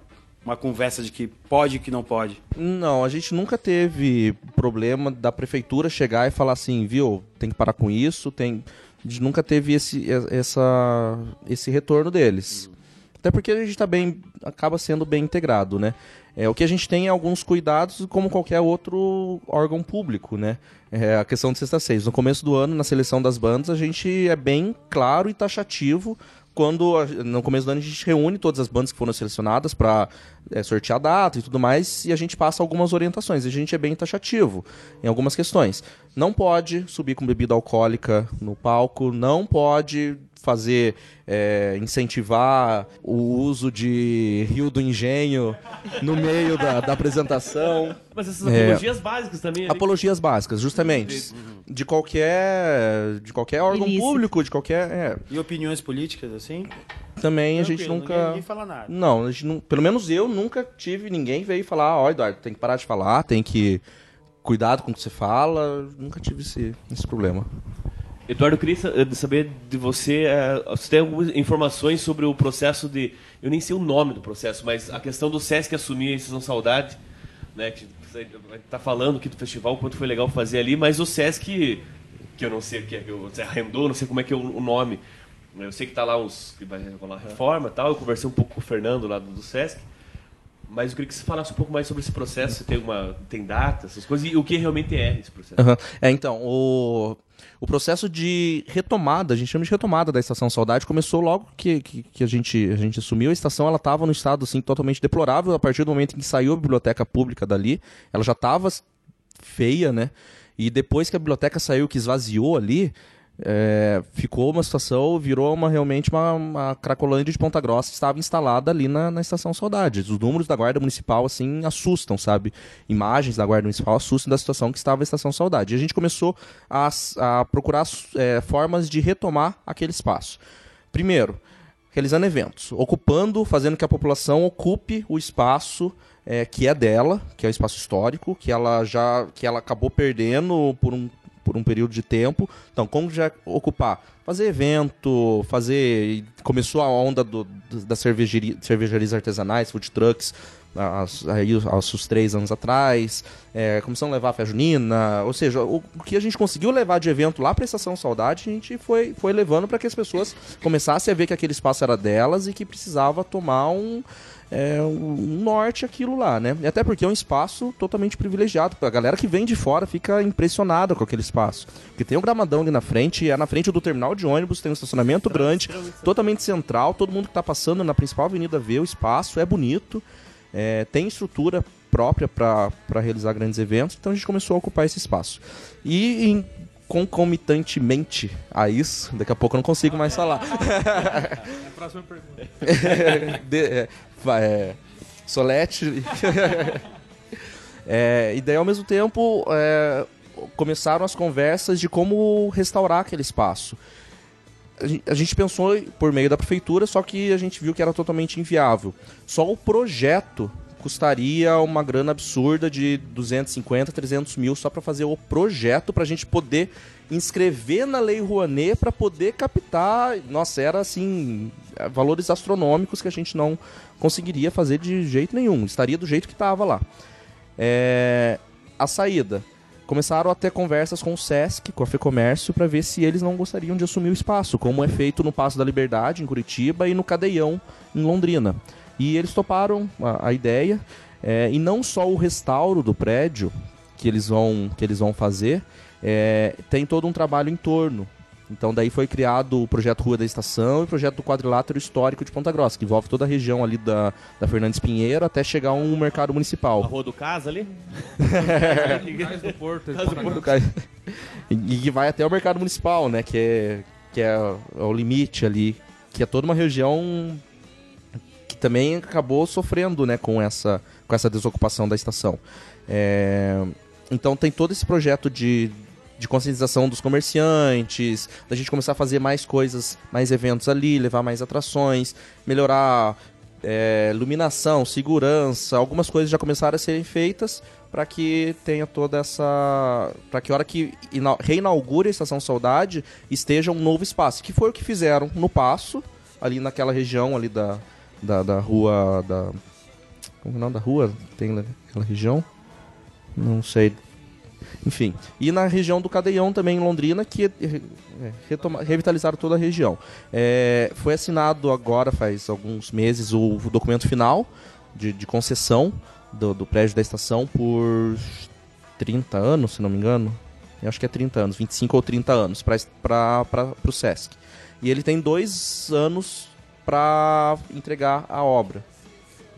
uma conversa de que pode e que não pode? Não, a gente nunca teve problema da prefeitura chegar e falar assim, viu, tem que parar com isso, tem. A gente nunca teve esse, essa, esse retorno deles. Até porque a gente tá bem. acaba sendo bem integrado, né? É, o que a gente tem é alguns cuidados, como qualquer outro órgão público, né? É a questão de sexta seis. No começo do ano, na seleção das bandas, a gente é bem claro e taxativo quando no começo do ano a gente reúne todas as bandas que foram selecionadas para sortear a data e tudo mais e a gente passa algumas orientações. A gente é bem taxativo em algumas questões. Não pode subir com bebida alcoólica no palco, não pode fazer é, incentivar o uso de Rio do Engenho no meio da, da apresentação. Mas essas É, apologias básicas também. ali. Apologias básicas, justamente. De qualquer, de qualquer órgão Ilícito. público, de qualquer. é. E opiniões políticas, assim? Também a gente Tranquilo, nunca. ninguém- ninguém fala nada. Não, a gente não, pelo menos eu nunca tive ninguém veio falar, ó, Eduardo, tem que parar de falar, tem que cuidado com o que você fala. Nunca tive esse, esse problema. Eduardo, eu queria eh, saber de você, eh, você tem algumas informações sobre o processo de, eu nem sei o nome do processo, mas a questão do Sesc assumir a Estação Saudade, né, que você tá falando aqui do festival, o quanto foi legal fazer ali, mas o Sesc, que eu não sei o que é, que você arrendou, não sei como é que é o nome, Eu sei que tá lá os. que vai rolar reforma e tal. Eu conversei um pouco com o Fernando lá do Sesc. Mas eu queria que você falasse um pouco mais sobre esse processo. Se tem uma. tem data, essas coisas, e o que realmente é esse processo. Aham. É, então, o, o processo de retomada, a gente chama de retomada da Estação Saudade, começou logo que, que, que a, gente, a gente assumiu. A estação ela estava no estado assim, totalmente deplorável. A partir do momento em que saiu a biblioteca pública dali, ela já estava feia, né? E depois que a biblioteca saiu, que esvaziou ali, é, ficou uma situação, virou uma, realmente uma, uma cracolândia de Ponta Grossa que estava instalada ali na, na Estação Saudade. Os números da Guarda Municipal, assim, assustam, sabe? Imagens da Guarda Municipal assustam da situação que estava a Estação Saudade. E a gente começou a, a procurar é, formas de retomar aquele espaço. Primeiro, realizando eventos, ocupando, fazendo que a população ocupe o espaço é, que é dela, que é o espaço histórico, que ela já que ela acabou perdendo por um, por um período de tempo. Então, como já ocupar? Fazer evento, fazer. Começou a onda do, do- das cervejaria, cervejarias artesanais, food trucks, aí os- aos três anos atrás. É, a levar a fé junina. Ou seja, o, o que a gente conseguiu levar de evento lá para a Estação Saudade, a gente foi, foi levando para que as pessoas começassem a ver que aquele espaço era delas e que precisava tomar um é, um norte aquilo lá, né? E até porque é um espaço totalmente privilegiado. A galera que vem de fora fica impressionada com aquele espaço. Porque tem um gramadão ali na frente, é na frente do terminal de ônibus, tem um estacionamento grande, totalmente central, todo mundo que tá passando na principal avenida vê o espaço, é bonito, é, tem estrutura própria para realizar grandes eventos, então a gente começou a ocupar esse espaço. E em- concomitantemente a isso, daqui a pouco eu não consigo mais falar. [laughs] Próxima pergunta. [laughs] De- é, é, Solete. [laughs] É, e daí, ao mesmo tempo, é, começaram as conversas de como restaurar aquele espaço. A A gente pensou por meio da prefeitura, só que a gente viu que era totalmente inviável. Só o projeto custaria uma grana absurda de 250, 300 mil só para fazer o projeto para a gente poder inscrever na Lei Rouanet para poder captar. Nossa, era assim valores astronômicos que a gente não conseguiria fazer de jeito nenhum. Estaria do jeito que estava lá. É, a saída. Começaram a ter conversas com o Sesc, com a FEComércio, para ver se eles não gostariam de assumir o espaço, como é feito no Passo da Liberdade, em Curitiba, e no Cadeião, em Londrina. E eles toparam a, a ideia, é, e não só o restauro do prédio que eles vão, que eles vão fazer, é, tem todo um trabalho em torno. Então daí foi criado o projeto Rua da Estação e o projeto do quadrilátero histórico de Ponta Grossa, que envolve toda a região ali da, da Fernandes Pinheiro até chegar a um mercado municipal. A Rua do Casa ali? Cais [laughs] do Porto. Cais do Porto. E e que vai até o mercado municipal, né? Que é, que é, é o limite ali. Que é toda uma região também acabou sofrendo né, com, essa, com essa desocupação da estação. É, então tem todo esse projeto de, de conscientização dos comerciantes, da gente começar a fazer mais coisas, mais eventos ali, levar mais atrações, melhorar é, iluminação, segurança, algumas coisas já começaram a serem feitas para que tenha toda essa. para que a hora que ina- reinaugure a Estação Saudade esteja um novo espaço, que foi o que fizeram no Passo, ali naquela região ali da, da, da rua. Da, como é o nome da rua? Tem naquela região? Não sei. Enfim. E na região do Cadeião também, em Londrina, que é, retoma- revitalizaram toda a região. É, foi assinado agora, faz alguns meses, o, o documento final de, de concessão do, do prédio da estação por 30 anos, se não me engano. Eu acho que é 30 anos, 25 ou 30 anos para o Sesc. E ele tem dois anos para entregar a obra.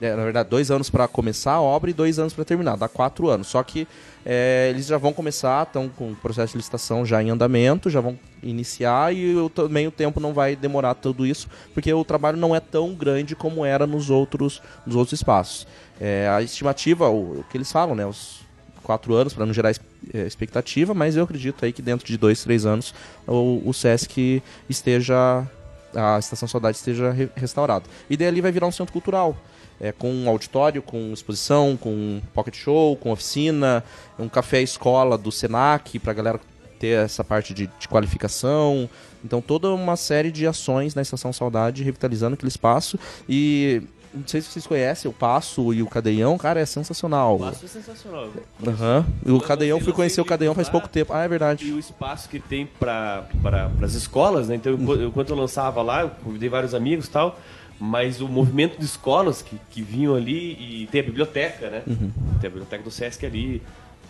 É, na verdade, dois anos para começar a obra e dois anos para terminar, dá quatro anos. Só que é, eles já vão começar, estão com o processo de licitação já em andamento, já vão iniciar e o, também o tempo não vai demorar tudo isso, porque o trabalho não é tão grande como era nos outros, nos outros espaços. É, a estimativa, o, o que eles falam, né, os quatro anos para não gerar é, expectativa, mas eu acredito aí que dentro de dois, três anos o, o Sesc esteja a Estação Saudade esteja re- restaurada. E daí ali vai virar um centro cultural. É, com um auditório, com exposição, com pocket show, com oficina, um café escola do Senac para a galera ter essa parte de, de qualificação. Então toda uma série de ações na Estação Saudade revitalizando aquele espaço e não sei se vocês conhecem, o Passo e o Cadeião, cara, é sensacional. O Passo é sensacional. Aham. E o Cadeião, fui conhecer o Cadeião faz pouco tempo. Ah, é verdade. E o espaço que tem para pra, as escolas, né? Então, eu- enquanto eu lançava lá, eu convidei vários amigos e tal, mas o movimento de escolas que, que vinham ali, e tem a biblioteca, né? Uhum. Tem a biblioteca do Sesc ali,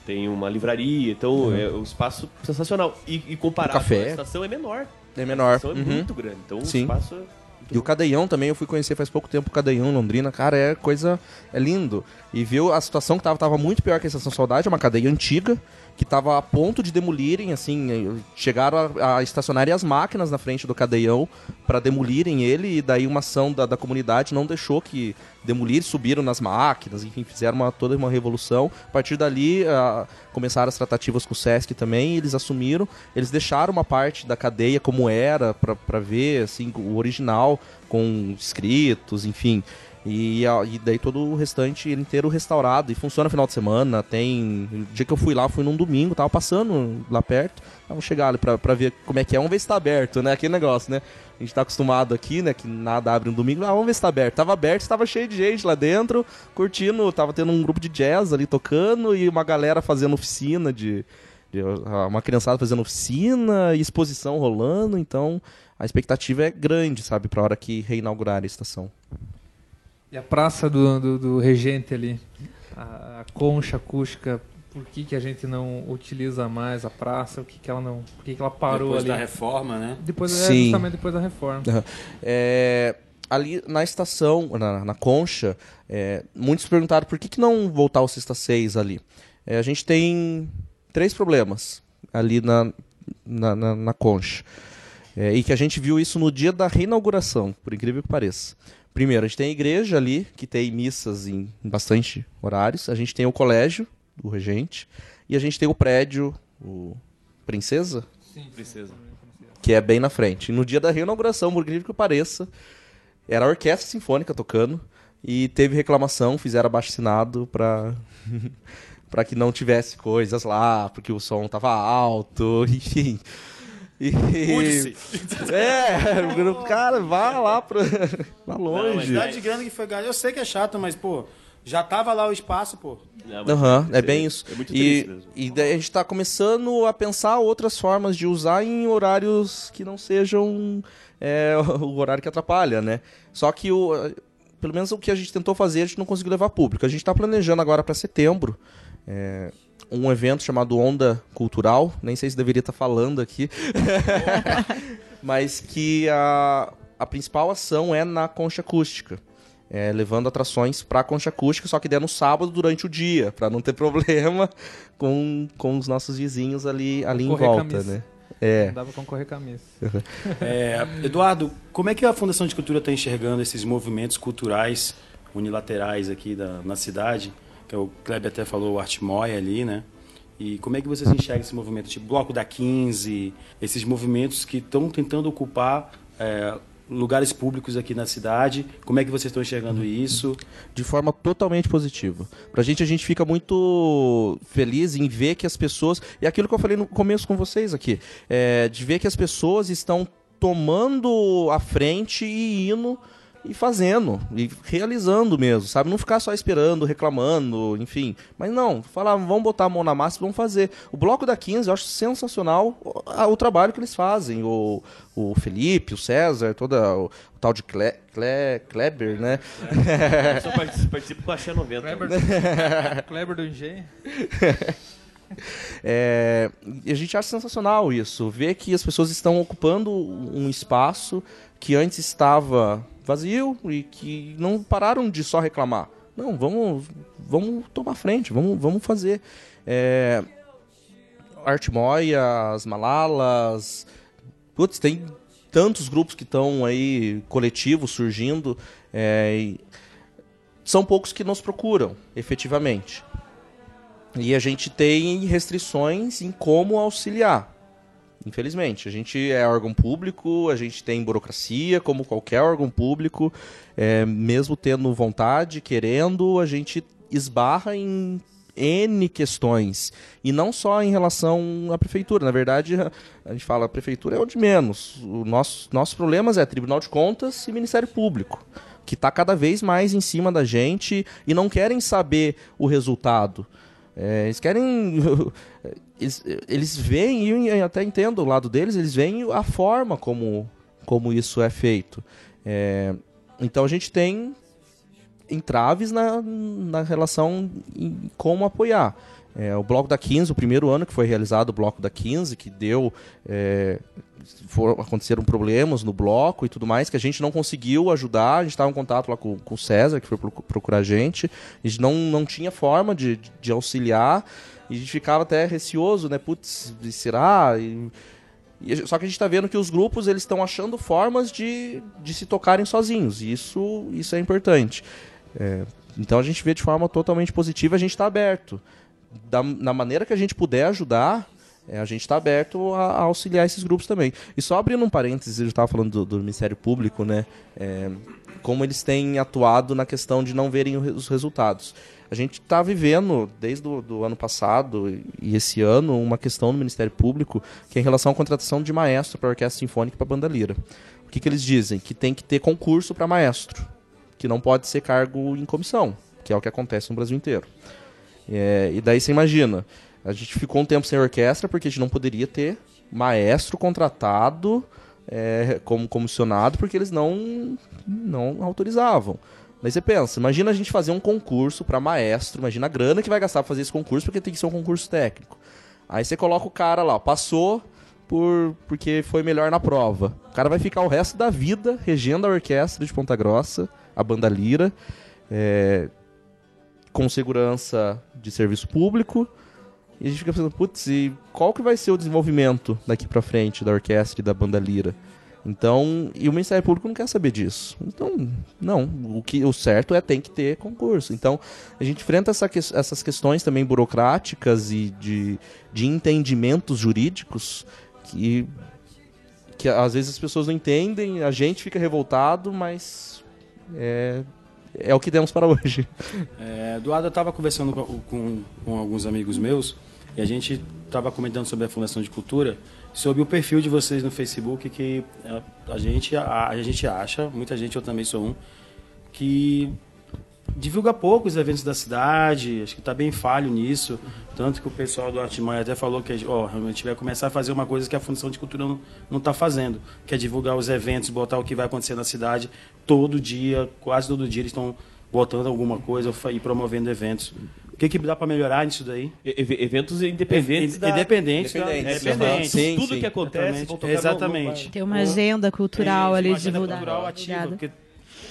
tem uma livraria, então Uhum. é um espaço sensacional. E, e comparado O café. com a estação é menor. É menor. A estação é Uhum. muito grande, então Sim. o espaço é... E o Cadeião também, eu fui conhecer faz pouco tempo o Cadeião Londrina. Cara, é coisa. É lindo. E viu a situação que tava, tava muito pior que a Estação Saudade, é uma cadeia antiga, que tava a ponto de demolirem, assim. eh, Chegaram a, a as máquinas na frente do Cadeião para demolirem ele, e daí uma ação da, da comunidade não deixou que demolir, subiram nas máquinas, enfim, fizeram uma, toda uma revolução. A partir dali, ah, começaram as tratativas com o Sesc também, eles assumiram, eles deixaram uma parte da cadeia como era, para ver, assim, o original, com escritos, enfim. E, e daí todo o restante ele inteiro restaurado e funciona final de semana. Tem. O dia que eu fui lá, fui num domingo, tava passando lá perto. Ah, Vamos chegar ali pra, pra ver como é que é. Vamos ver se tá aberto, né? Aquele negócio, né? A gente tá acostumado aqui, né? Que nada abre no domingo. Ah, vamos ver se tá aberto. Tava aberto, tava cheio de gente lá dentro, curtindo. Tava tendo um grupo de jazz ali tocando e uma galera fazendo oficina de. de- ah, uma criançada fazendo oficina exposição rolando. Então a expectativa é grande, sabe? Pra hora que reinaugurar a estação. E a praça do, do, do regente ali, a, a concha acústica, por que, que a gente não utiliza mais a praça? O que, que ela não. Por que, que ela parou Depois ali? da reforma, né? Depois, é, Sim. justamente depois da reforma. Aham. É, ali na estação, na, na Concha, é, muitos perguntaram por que, que não voltar ao Sexta 6 ali. É, a gente tem três problemas ali na, na, na- na Concha. É, e que a gente viu isso no dia da reinauguração, por incrível que pareça. Primeiro, a gente tem a igreja ali, que tem missas em, em bastante horários. A gente tem o colégio, do regente. E a gente tem o prédio, o Princesa, Princesa. que é bem na frente. E no dia da reinauguração, por incrível que pareça, era a orquestra sinfônica tocando e teve reclamação, fizeram abaixo assinado pra [laughs] para que não tivesse coisas lá, porque o som tava alto, [laughs] enfim. E... [laughs] É, o grupo, cara, vá lá pra, [laughs] A longe. quantidade de grana que foi. Eu sei que é chato, mas, pô, já tava lá o espaço, pô. Aham, é bem isso. É muito e, mesmo. e daí a gente tá começando a pensar outras formas de usar em horários que não sejam é, [laughs] o horário que atrapalha, né? Só que o, pelo menos o que a gente tentou fazer, a gente não conseguiu levar público. A gente tá planejando agora para setembro é, um evento chamado Onda Cultural, nem sei se deveria estar falando aqui, [laughs] mas que a, a principal ação é na concha acústica. É, levando atrações pra concha acústica, só que der no sábado durante o dia, pra não ter [laughs] problema com, com os nossos vizinhos ali, ali em a volta, né? É. Não dá pra concorrer com a missa. [laughs] É, Eduardo, como é que a Fundação de Cultura está enxergando esses movimentos culturais unilaterais aqui da, na cidade? Que o Kleber até falou, o Artmóia ali, né? E como é que vocês enxergam esse movimento, tipo Bloco da 15, esses movimentos que estão tentando ocupar é, lugares públicos aqui na cidade? Como é que vocês estão enxergando isso? de forma totalmente positiva. Pra gente, a gente fica muito feliz em ver que as pessoas. E aquilo que eu falei no começo com vocês aqui, é, de ver que as pessoas estão tomando a frente e indo e fazendo, e realizando mesmo, sabe? Não ficar só esperando, reclamando, enfim. Mas não, falar, vamos botar a mão na massa e vamos fazer. O Bloco da 15, eu acho sensacional o, a- o trabalho que eles fazem. O, o Felipe, o César, toda, o, o tal de Cle, Cle, Kleber, né? Eu só participo, [laughs] participo com a Xé 90. Kleber, Kleber do [laughs] Engenho. [laughs] É, a gente acha sensacional isso, ver que as pessoas estão ocupando um espaço que antes estava vazio e que não pararam de só reclamar. Não, vamos, vamos tomar frente, vamos, vamos fazer. É, as Malalas, putz, tem tantos grupos que estão aí, coletivos surgindo, é, são poucos que nos procuram, efetivamente. E a gente tem restrições em como auxiliar. Infelizmente, a gente é órgão público, a gente tem burocracia, como qualquer órgão público, é, mesmo tendo vontade, querendo, a gente esbarra em N questões. E não só em relação à prefeitura. Na verdade, a gente fala, a prefeitura é o de menos. O nosso, nossos problemas é Tribunal de Contas e Ministério Público. que tá cada vez mais em cima da gente e não querem saber o resultado. É, eles querem. [laughs] Eles, eles veem, e até entendo o lado deles, eles veem a forma como, como isso é feito. É, então a gente tem entraves na, na relação em como apoiar. É, o Bloco da 15, o primeiro ano que foi realizado o Bloco da 15, que deu. É, for, aconteceram problemas no bloco e tudo mais, que a gente não conseguiu ajudar. A gente estava em contato lá com, com o César, que foi procu- procurar a gente. A gente não, não tinha forma de, de auxiliar. E a gente ficava até receoso, né? Putz, será? E, e só que a gente está vendo que os grupos eles estão achando formas de, de se tocarem sozinhos. E isso, isso é importante. É, então a gente vê de forma totalmente positiva, a gente está aberto. Da, na maneira que a gente puder ajudar, é, a gente está aberto a, a auxiliar esses grupos também. E só abrindo um parênteses, eu estava falando do, do Ministério Público, né? é, como eles têm atuado na questão de não verem os resultados. A gente está vivendo, desde o do ano passado e- esse ano, uma questão no Ministério Público que é em relação à contratação de maestro para Orquestra Sinfônica e para Banda Lira. O que, que eles dizem? Que tem que ter concurso para maestro, que não pode ser cargo em comissão, que é o que acontece no Brasil inteiro. É, e daí você imagina, a gente ficou um tempo sem orquestra porque a gente não poderia ter maestro contratado é, como comissionado porque eles não, não autorizavam. Daí você pensa, imagina a gente fazer um concurso para maestro, imagina a grana que vai gastar pra fazer esse concurso porque tem que ser um concurso técnico. Aí você coloca o cara lá, passou por porque foi melhor na prova. O cara vai ficar o resto da vida regendo a orquestra de Ponta Grossa, a banda Lira, é, com segurança de serviço público. E a gente fica pensando, putz, e qual que vai ser o desenvolvimento daqui pra frente da orquestra e da banda Lira? Então, e o Ministério Público não quer saber disso. Então, não, o que o certo é tem que ter concurso. Então, a gente enfrenta essa essas questões também burocráticas e de, de entendimentos jurídicos que, que às vezes as pessoas não entendem, a gente fica revoltado, mas é, é o que temos para hoje. É, Eduardo, eu estava conversando com, com, com alguns amigos meus e a gente estava comentando sobre a Fundação de Cultura, sobre o perfil de vocês no Facebook, que a, a gente, a, a gente acha, muita gente, eu também sou um, que divulga pouco os eventos da cidade, acho que está bem falho nisso, tanto que o pessoal do Artimanha até falou que ó, a gente vai começar a fazer uma coisa que a Fundação de Cultura não está fazendo, que é divulgar os eventos, botar o que vai acontecer na cidade todo dia, quase todo dia eles estão botando alguma coisa e promovendo eventos. O que, que dá para melhorar nisso daí? E- ev- eventos independentes da- Independentes, da- Independentes. independentes. Sim, Tudo sim. que acontece, Exatamente. Ter uma agenda cultural ali uma agenda divulgada. cultural ativa, porque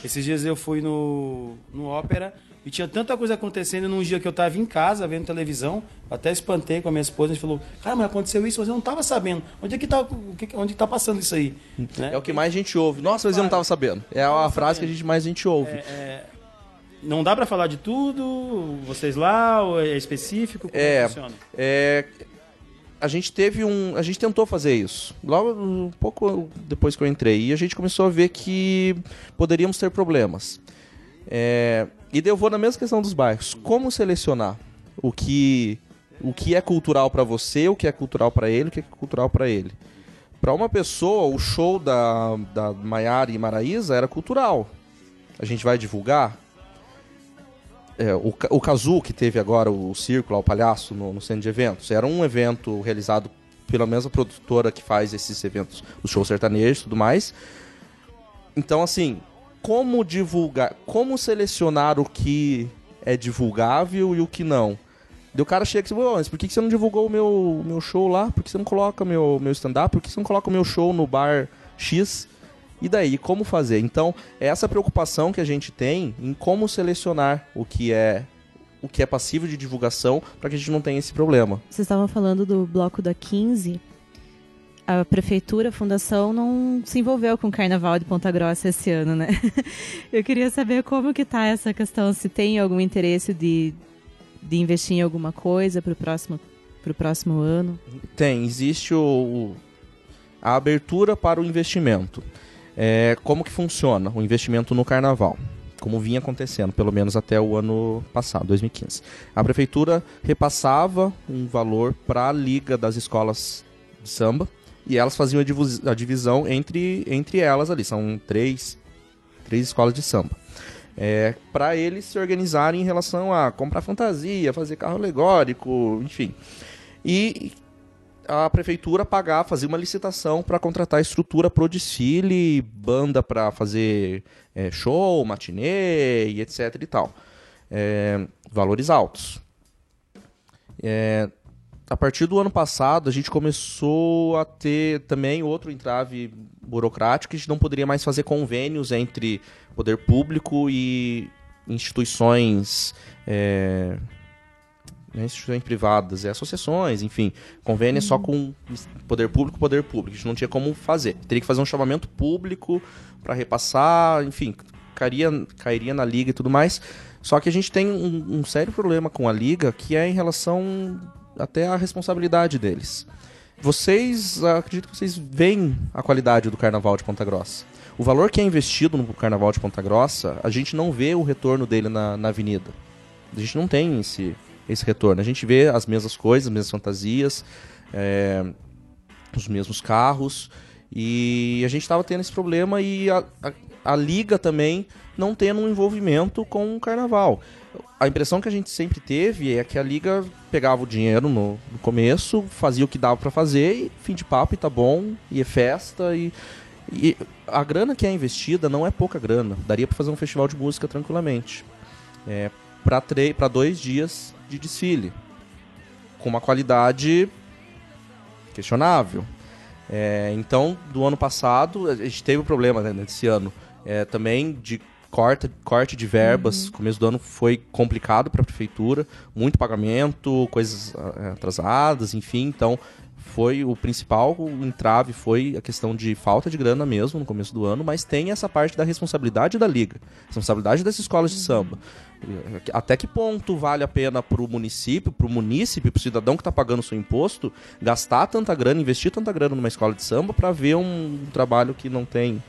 esses dias eu fui no, no ópera e tinha tanta coisa acontecendo num dia que eu estava em casa vendo televisão, até espantei com a minha esposa, a gente falou, cara, mas aconteceu isso, mas eu não estava sabendo. Onde é que tá, onde tá passando isso aí? Né? É o que mais a gente ouve. Nossa, mas eu não estava sabendo. É a frase que a gente mais a gente ouve. É, Não dá para falar de tudo, vocês lá, ou é específico? Como É, funciona? é, a gente teve um, a gente tentou fazer isso. Logo um pouco depois que eu entrei, e a gente começou a ver que poderíamos ter problemas. É, e eu vou na mesma questão dos bairros. Como selecionar o que o que é cultural para você, o que é cultural para ele, o que é cultural para ele? Para uma pessoa, o show da da Maiara e Maraísa era cultural. A gente vai divulgar? É, o, o Kazu, que teve agora o Círculo, o Palhaço, no, no centro de eventos, era um evento realizado pela mesma produtora que faz esses eventos, os shows sertanejos e tudo mais. Então, assim, como divulgar, como selecionar o que é divulgável e o que não? Daí o cara chega e diz, "Ô, mas por que você não divulgou o meu, meu show lá? Por que você não coloca meu, meu stand-up? Por que você não coloca o meu show no bar X? E daí, como fazer? Então, é essa preocupação que a gente tem em como selecionar o que é o que é passivo de divulgação para que a gente não tenha esse problema. Vocês estavam falando do bloco da 15. A prefeitura, a fundação, não se envolveu com o carnaval de Ponta Grossa esse ano, né? [laughs] Eu queria saber como que tá essa questão, se tem algum interesse de, de investir em alguma coisa para o próximo, pro próximo ano. Tem, existe o, o- a abertura para o investimento. É, como que funciona o investimento no carnaval? Como vinha acontecendo, pelo menos até o ano passado, 2015. A prefeitura repassava um valor para a liga das escolas de samba e elas faziam a, divisão entre, entre elas ali. São três, três escolas de samba. É, para eles se organizarem em relação a comprar fantasia, fazer carro alegórico, enfim. E a prefeitura pagar, fazer uma licitação para contratar estrutura pro desfile, banda para fazer é, show, matinê e etc e tal. É, valores altos. É, a partir do ano passado, a gente começou a ter também outro entrave burocrático, que a gente não poderia mais fazer convênios entre poder público e instituições, é, não é instituições privadas, é associações, enfim, convênio é só com poder público, poder público, a gente não tinha como fazer. Teria que fazer um chamamento público para repassar, enfim, cairia, cairia na liga e tudo mais. Só que a gente tem um, um sério problema com a liga, que é em relação até à responsabilidade deles. Vocês, acredito que vocês veem a qualidade do Carnaval de Ponta Grossa. O valor que é investido no Carnaval de Ponta Grossa, a gente não vê o retorno dele na, na avenida. A gente não tem esse, esse retorno. A gente vê as mesmas coisas, as mesmas fantasias, é, os mesmos carros. E a gente estava tendo esse problema e a, a, a liga também não tendo um envolvimento com o carnaval. A impressão que a gente sempre teve é que a liga pegava o dinheiro no, no começo, fazia o que dava para fazer e fim de papo e tá bom, e é festa e, e a grana que é investida não é pouca grana. Daria para fazer um festival de música tranquilamente. É, para dois dias de desfile. Com uma qualidade questionável. É, então, do ano passado, a gente teve o um problema né, nesse ano é, também de corte, corte de verbas. Uhum. Começo do ano foi complicado para a prefeitura, muito pagamento, coisas ah, atrasadas, enfim. Então, foi o principal entrave foi a questão de falta de grana mesmo no começo do ano, mas tem essa parte da responsabilidade da liga, responsabilidade das escolas de samba. Até que ponto vale a pena para o município, para o munícipe, para o cidadão que está pagando o seu imposto, gastar tanta grana, investir tanta grana numa escola de samba para ver um trabalho que não tem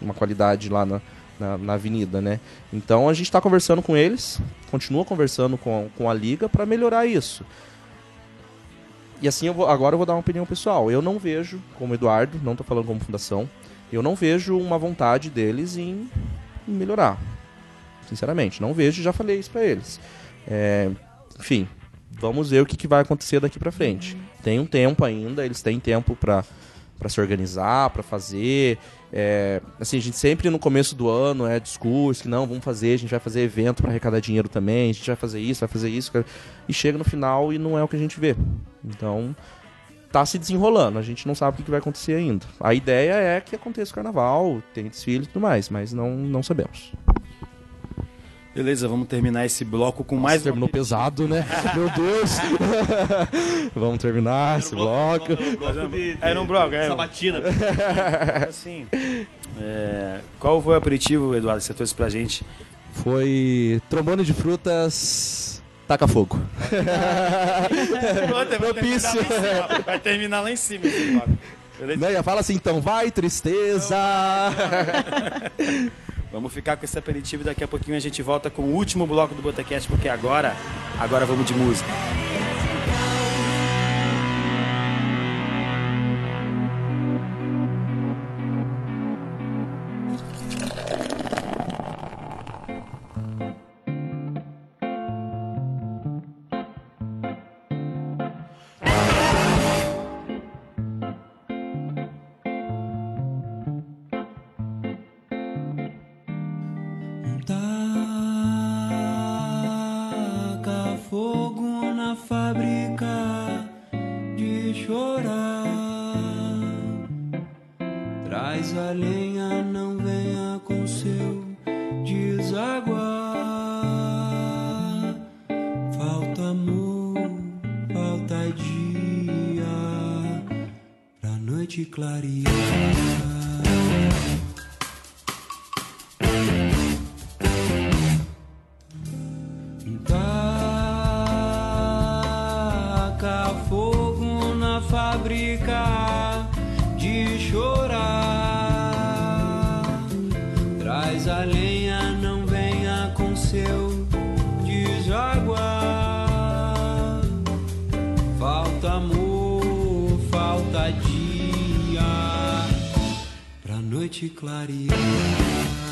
uma qualidade lá na, na, na avenida, né? Então a gente está conversando com eles, continua conversando com, com a liga para melhorar isso. E assim, eu vou, agora eu vou dar uma opinião pessoal. Eu não vejo, como Eduardo, não estou falando como fundação, eu não vejo uma vontade deles em, em melhorar. Sinceramente, não vejo, já falei isso para eles. É, enfim, vamos ver o que, que vai acontecer daqui para frente. Tem um tempo ainda, eles têm tempo para para se organizar, para fazer. É, assim, a gente sempre no começo do ano é discurso que não, vamos fazer, a gente vai fazer evento para arrecadar dinheiro também, a gente vai fazer isso, vai fazer isso, e chega no final e não é o que a gente vê. Então, tá se desenrolando, a gente não sabe o que vai acontecer ainda. A ideia é que aconteça o carnaval, tem desfile e tudo mais, mas não, não sabemos. Beleza, vamos terminar esse bloco com mais. terminou pesado, né? [laughs] Meu Deus! [laughs] [laughs] vamos terminar esse bloco. Era um bloco, é. Sabatina. assim, é, qual foi o aperitivo, Eduardo, que você trouxe pra gente? Foi trombone de frutas. Taca fogo. Propício. Vai terminar lá em cima esse bloco. Né? Fala assim, então vai, tristeza. [laughs] Vamos ficar com esse aperitivo daqui a pouquinho a gente volta com o último bloco do Botecast, porque agora, agora vamos de música. Amor, falta dia pra noite clarear.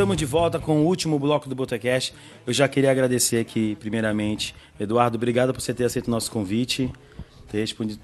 Estamos de volta com o último bloco do Botecast. Eu já queria agradecer aqui, primeiramente, Eduardo, obrigado por você ter aceito o nosso convite, ter respondido.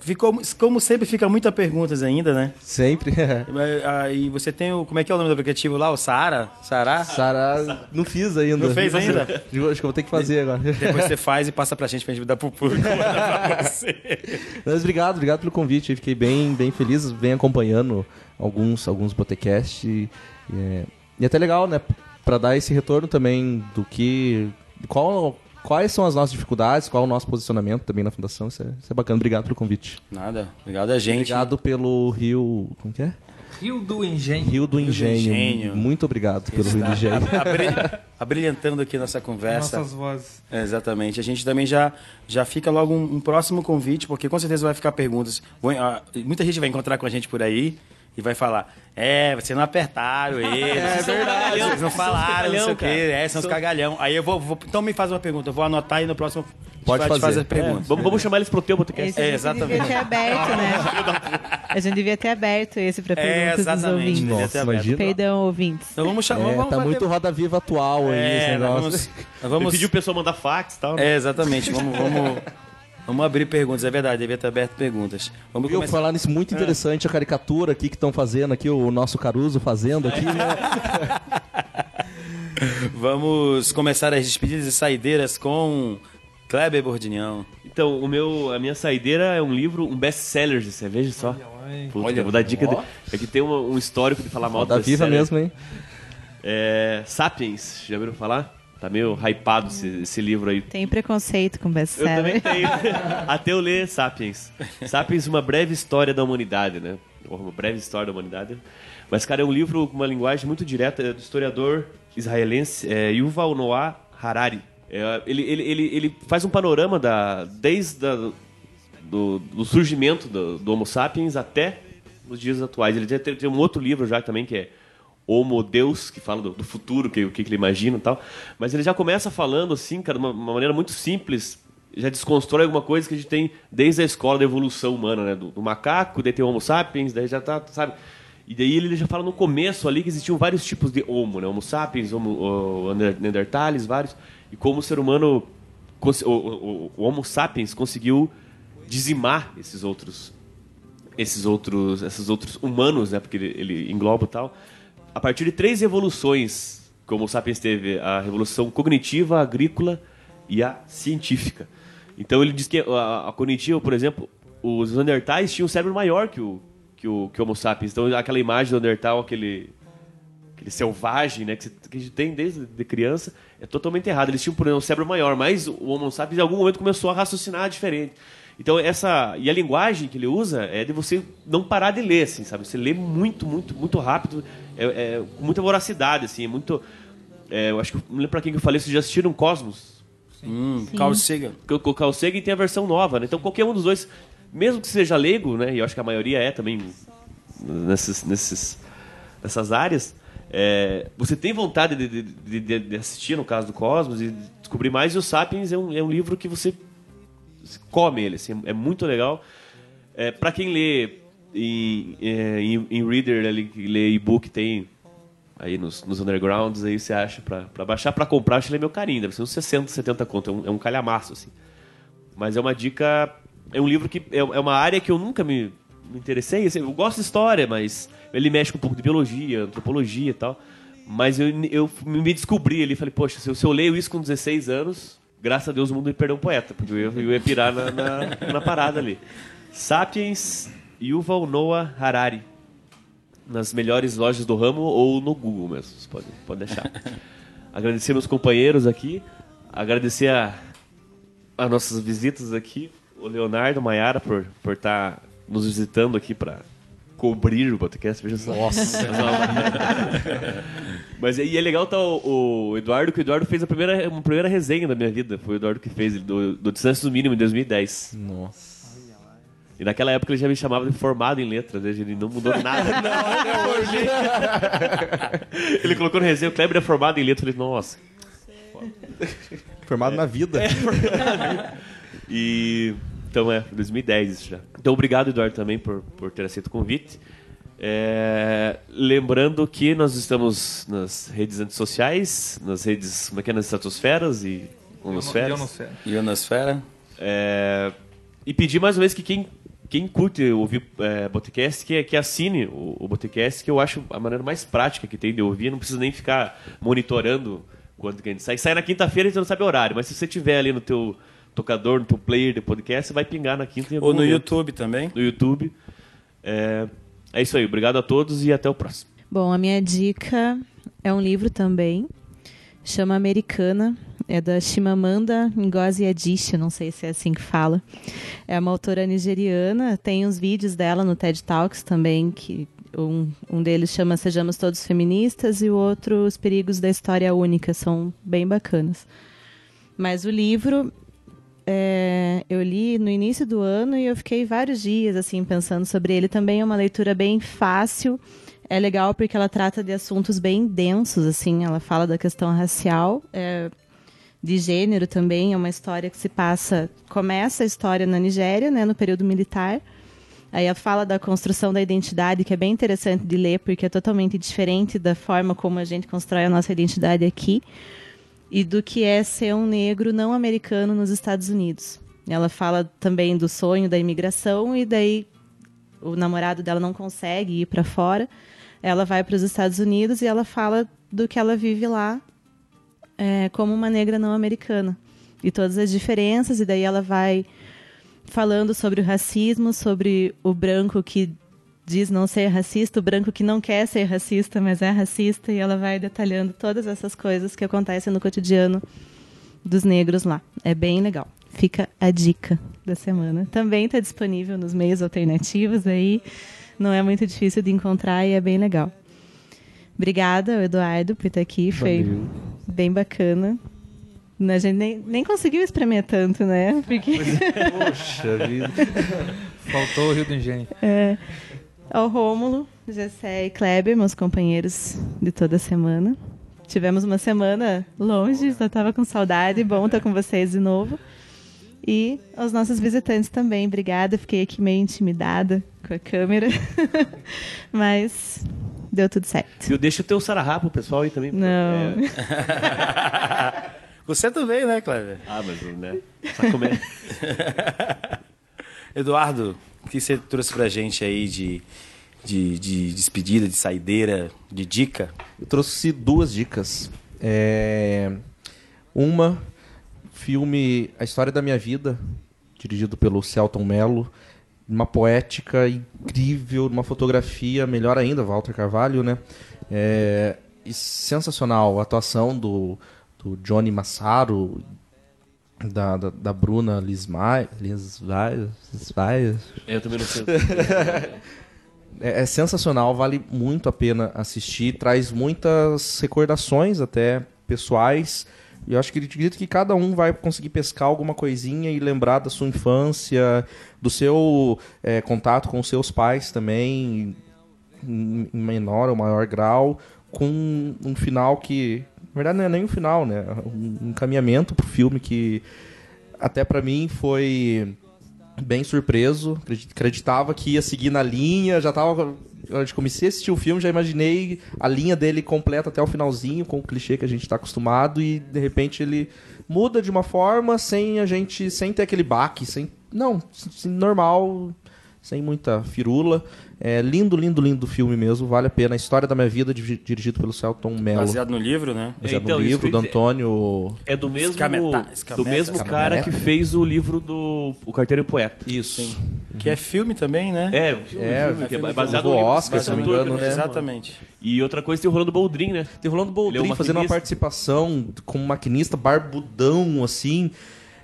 Ficou, como sempre, fica muitas perguntas ainda, né? Sempre. [laughs] Ah, E você tem o. Como é que é o nome do aplicativo lá? O Saara? Saara? Saara, não fiz ainda. Não fez ainda? Acho que eu vou ter que fazer agora. [laughs] Depois você faz e passa pra gente pra gente dar pro público. [laughs] Mas obrigado, obrigado pelo convite. Eu fiquei bem, bem feliz, bem acompanhando alguns, alguns podcasts. E é, e é até legal, né? Pra dar esse retorno também do que. Qual, quais são as nossas dificuldades, qual é o nosso posicionamento também na Fundação. Isso é, isso é bacana. Obrigado pelo convite. Nada. Obrigado a gente. Obrigado pelo Rio. Como que é? Rio do Engenho. Rio do Engenho. Engenho. Muito obrigado pelo Rio do Engenho. [laughs] abri- Abrilhantando aqui nossa conversa. Nossas vozes. É, exatamente. A gente também já, já fica logo um, um próximo convite, porque com certeza vai ficar perguntas. Ah, Muita gente vai encontrar com a gente por aí e vai falar: É, vocês não apertaram [laughs] eles. É verdade. Vocês não falaram, não sei o quê. É, são os cagalhão. Aí eu vou, vou- Então me faz uma pergunta. Eu vou anotar e no próximo. Pode vai te fazer. fazer as perguntas. É, vamos, vamos chamar eles pro teu podcast. Esse É, a gente exatamente. devia ter aberto, né? [laughs] A gente devia ter aberto esse para É, perguntas dos exatamente. ouvintes. Nossa, imagina. Perdão, ouvintes. Então vamos chamar. É, vamos tá fazer- muito Roda Viva atual aí esse É, nós negócio. vamos, nós vamos pedi o pessoal mandar fax e tal. né? É, exatamente. Vamos, vamos, vamos abrir perguntas. É verdade, devia ter aberto perguntas. Vamos Viu, começar. falar nisso, muito interessante a caricatura aqui que estão fazendo aqui, o nosso Caruso fazendo aqui, né? [laughs] Vamos começar as despedidas e saideiras com Kleber Bordinhão. Então, o meu, a minha saideira é um livro, um best-seller de cerveja só. Oi. Puta, Olha, eu vou dar dica. De, é que tem uma- um histórico de falar mal do Viva mesmo, hein? É, Sapiens, já viram falar? Tá meio hypado esse, esse livro aí. Tem preconceito com Eu também best-seller. tenho. [laughs] Até eu ler Sapiens. Sapiens, uma breve história da humanidade, né? Uma breve história da humanidade. Mas, cara, é um livro com uma linguagem muito direta é do historiador israelense é, Yuval Noah Harari. É, ele, ele, ele, ele faz um panorama da, desde a, do, do surgimento do, do Homo sapiens até nos dias atuais. Ele tem, tem um outro livro já também que é Homo Deus, que fala do, do futuro, que, o que, que ele imagina e tal. Mas ele já começa falando assim, cara, de uma, uma maneira muito simples, já desconstrói alguma coisa que a gente tem desde a escola da evolução humana, né? Do, do macaco, daí tem o Homo sapiens, daí já tá, sabe? E daí ele já fala no começo ali que existiam vários tipos de Homo, né? Homo sapiens, Homo o, Neanderthalis, vários. E como o ser humano, o, o, o Homo sapiens conseguiu dizimar esses outros esses outros esses outros humanos, né? Porque ele, ele engloba e tal. A partir de três revoluções, como o Sapiens teve a revolução cognitiva, a agrícola e a científica. Então ele diz que a, a cognitiva, por exemplo, os Neandertais tinham um cérebro maior que o que o, que o Homo sapiens. Então aquela imagem do Neandertal, aquele aquele selvagem, né, que, que a gente tem desde de criança, é totalmente errado. Eles tinham por exemplo, um cérebro maior, mas o Homo sapiens em algum momento começou a raciocinar diferente. Então essa e a linguagem que ele usa é de você não parar de ler, assim, sabe? Você lê muito, muito, muito rápido, é, é, com muita voracidade, assim, é muito. é, eu acho que não lembro pra quem que eu falei, vocês já assistiram Cosmos? Hum, Carl Sagan. O o Carl Sagan tem a versão nova, né? Então qualquer um dos dois, mesmo que seja leigo, né? E eu acho que a maioria é também nesses, nesses, nessas áreas, é, você tem vontade de, de- de- de assistir, no caso do Cosmos, e descobrir mais. E o Sapiens é um, é um livro que você come ele, assim, é muito legal. É, para quem lê em, é, em, em Reader, que lê e-book, tem aí nos, nos undergrounds, aí você acha pra baixar, pra comprar, acho que ele é meu carinho, deve ser uns 60, 70 conto, é um, é um calhamaço, assim. Mas é uma dica, é um livro que é, é uma área que eu nunca me, me interessei, assim, eu gosto de história, mas ele mexe com um pouco de biologia, antropologia e tal. Mas eu, eu me descobri ali, falei, poxa, se eu, se eu leio isso com 16 anos, graças a Deus o mundo me perdeu um poeta, porque eu ia, eu ia pirar na, na, na parada ali. Sapiens Yuval Noah Harari. Nas melhores lojas do ramo ou no Google mesmo, você pode, pode deixar. [laughs] Agradecer meus companheiros aqui, agradecer a, as nossas visitas aqui, o Leonardo, Maiara, por por estar nos visitando aqui para cobrir o podcast. Veja só. Nossa. [laughs] Mas e é legal tá o, o Eduardo, que o Eduardo fez a primeira, uma primeira resenha da minha vida. Foi o Eduardo que fez, ele, do, do Distância do Mínimo, em 2010. Nossa. E naquela época ele já me chamava de formado em letras, né? ele não mudou nada. [laughs] ele colocou no resenha, o Kleber é formado em letras. Eu falei, nossa. Formado na vida. E então é, 2010 isso já. Então obrigado, Eduardo, também por, por ter aceito o convite. É, lembrando que nós estamos nas redes antissociais, nas redes, como é que é, nas estratosferas e onosferas. Ionosfera. Ionosfera. É, e pedir mais uma vez que quem, quem curte ouvir é, Botecast, que, que assine o, o Botecast, que eu acho a maneira mais prática que tem de ouvir. Não precisa nem ficar monitorando quando que a gente sai. Sai na quinta-feira e você não sabe o horário, mas se você tiver ali no teu tocador, no teu player de podcast, você vai pingar na quinta. em algum Ou no momento. YouTube também. No YouTube. É, é isso aí. Obrigado a todos e até o próximo. Bom, a minha dica é um livro também, chama Americana, é da Chimamanda Ngozi Adichie, não sei se é assim que fala. É uma autora nigeriana, tem uns vídeos dela no TED Talks também, que um, um deles chama Sejamos Todos Feministas e o outro Os Perigos da História Única, são bem bacanas. Mas o livro é, eu li no início do ano e eu fiquei vários dias assim pensando sobre ele. Também é uma leitura bem fácil. É legal porque ela trata de assuntos bem densos, assim. Ela fala da questão racial, é, de gênero também. É uma história que se passa. Começa a história na Nigéria, né, no período militar. Aí ela fala da construção da identidade, que é bem interessante de ler, porque é totalmente diferente da forma como a gente constrói a nossa identidade aqui e do que é ser um negro não americano nos Estados Unidos. Ela fala também do sonho da imigração e daí o namorado dela não consegue ir para fora. Ela vai para os Estados Unidos e ela fala do que ela vive lá é, como uma negra não americana e todas as diferenças e daí ela vai falando sobre o racismo, sobre o branco que diz não ser racista, o branco que não quer ser racista, mas é racista, e ela vai detalhando todas essas coisas que acontecem no cotidiano dos negros lá. É bem legal. Fica a dica da semana. Também está disponível nos meios alternativos aí. Não é muito difícil de encontrar e é bem legal. Obrigada, Eduardo, por estar aqui. Foi Valeu. bem bacana. A gente nem, nem conseguiu espremer tanto, né? Porque... Poxa vida. [laughs] Faltou o Rio do Engenho. É. Ao Rômulo, Gessé e Kleber, meus companheiros de toda semana. Tivemos uma semana longe, já estava com saudade, bom estar com vocês de novo. E aos nossos visitantes também, obrigada. Fiquei aqui meio intimidada com a câmera, [laughs] mas deu tudo certo. Eu deixo o teu sarará pro pessoal aí também. Não. É. [laughs] Você também, né, Cleber? Ah, mas né? Só comer. [laughs] Eduardo, o que você trouxe pra gente aí de, de, de despedida, de saideira, de dica? Eu trouxe duas dicas. É, Uma, filme A História da Minha Vida, dirigido pelo Celton Mello. Uma poética incrível, uma fotografia melhor ainda, Walter Carvalho, né? É, sensacional a atuação do, do Johnny Massaro, da, da, da Bruna Lismaia. Lismaia? Lismaia? Eu também não sei. [laughs] É, é sensacional, vale muito a pena assistir, traz muitas recordações até pessoais. E eu acho que acredito que cada um vai conseguir pescar alguma coisinha e lembrar da sua infância, do seu é, contato com os seus pais também, em menor ou maior grau, com um final que, na verdade, não é nem um final, né? Um encaminhamento pro filme que até pra mim foi bem surpreso. Acredi- Acreditava que ia seguir na linha, já tava. Eu comecei a assistir o filme, já imaginei a linha dele completa até o finalzinho, com o clichê que a gente tá acostumado, e de repente ele muda de uma forma sem a gente. sem ter aquele baque, sem. Não, normal, sem muita firula. É lindo, lindo, lindo filme mesmo, vale a pena. A história da minha vida, di- dirigido pelo Celton Mello. Baseado no livro, né? Baseado Então, no livro do. Antônio. É do mesmo, Escameta- do escameta- mesmo escameta. cara que fez o livro do O Carteiro e o Poeta. Isso. Que é filme também, né? É, o filme, É, filme, que é filme baseado do no livro Oscar, do se não me engano, né? Exatamente. E outra coisa tem o Rolando Boldrin, né? Tem o Rolando é Boldrin um fazendo uma participação como maquinista barbudão, assim.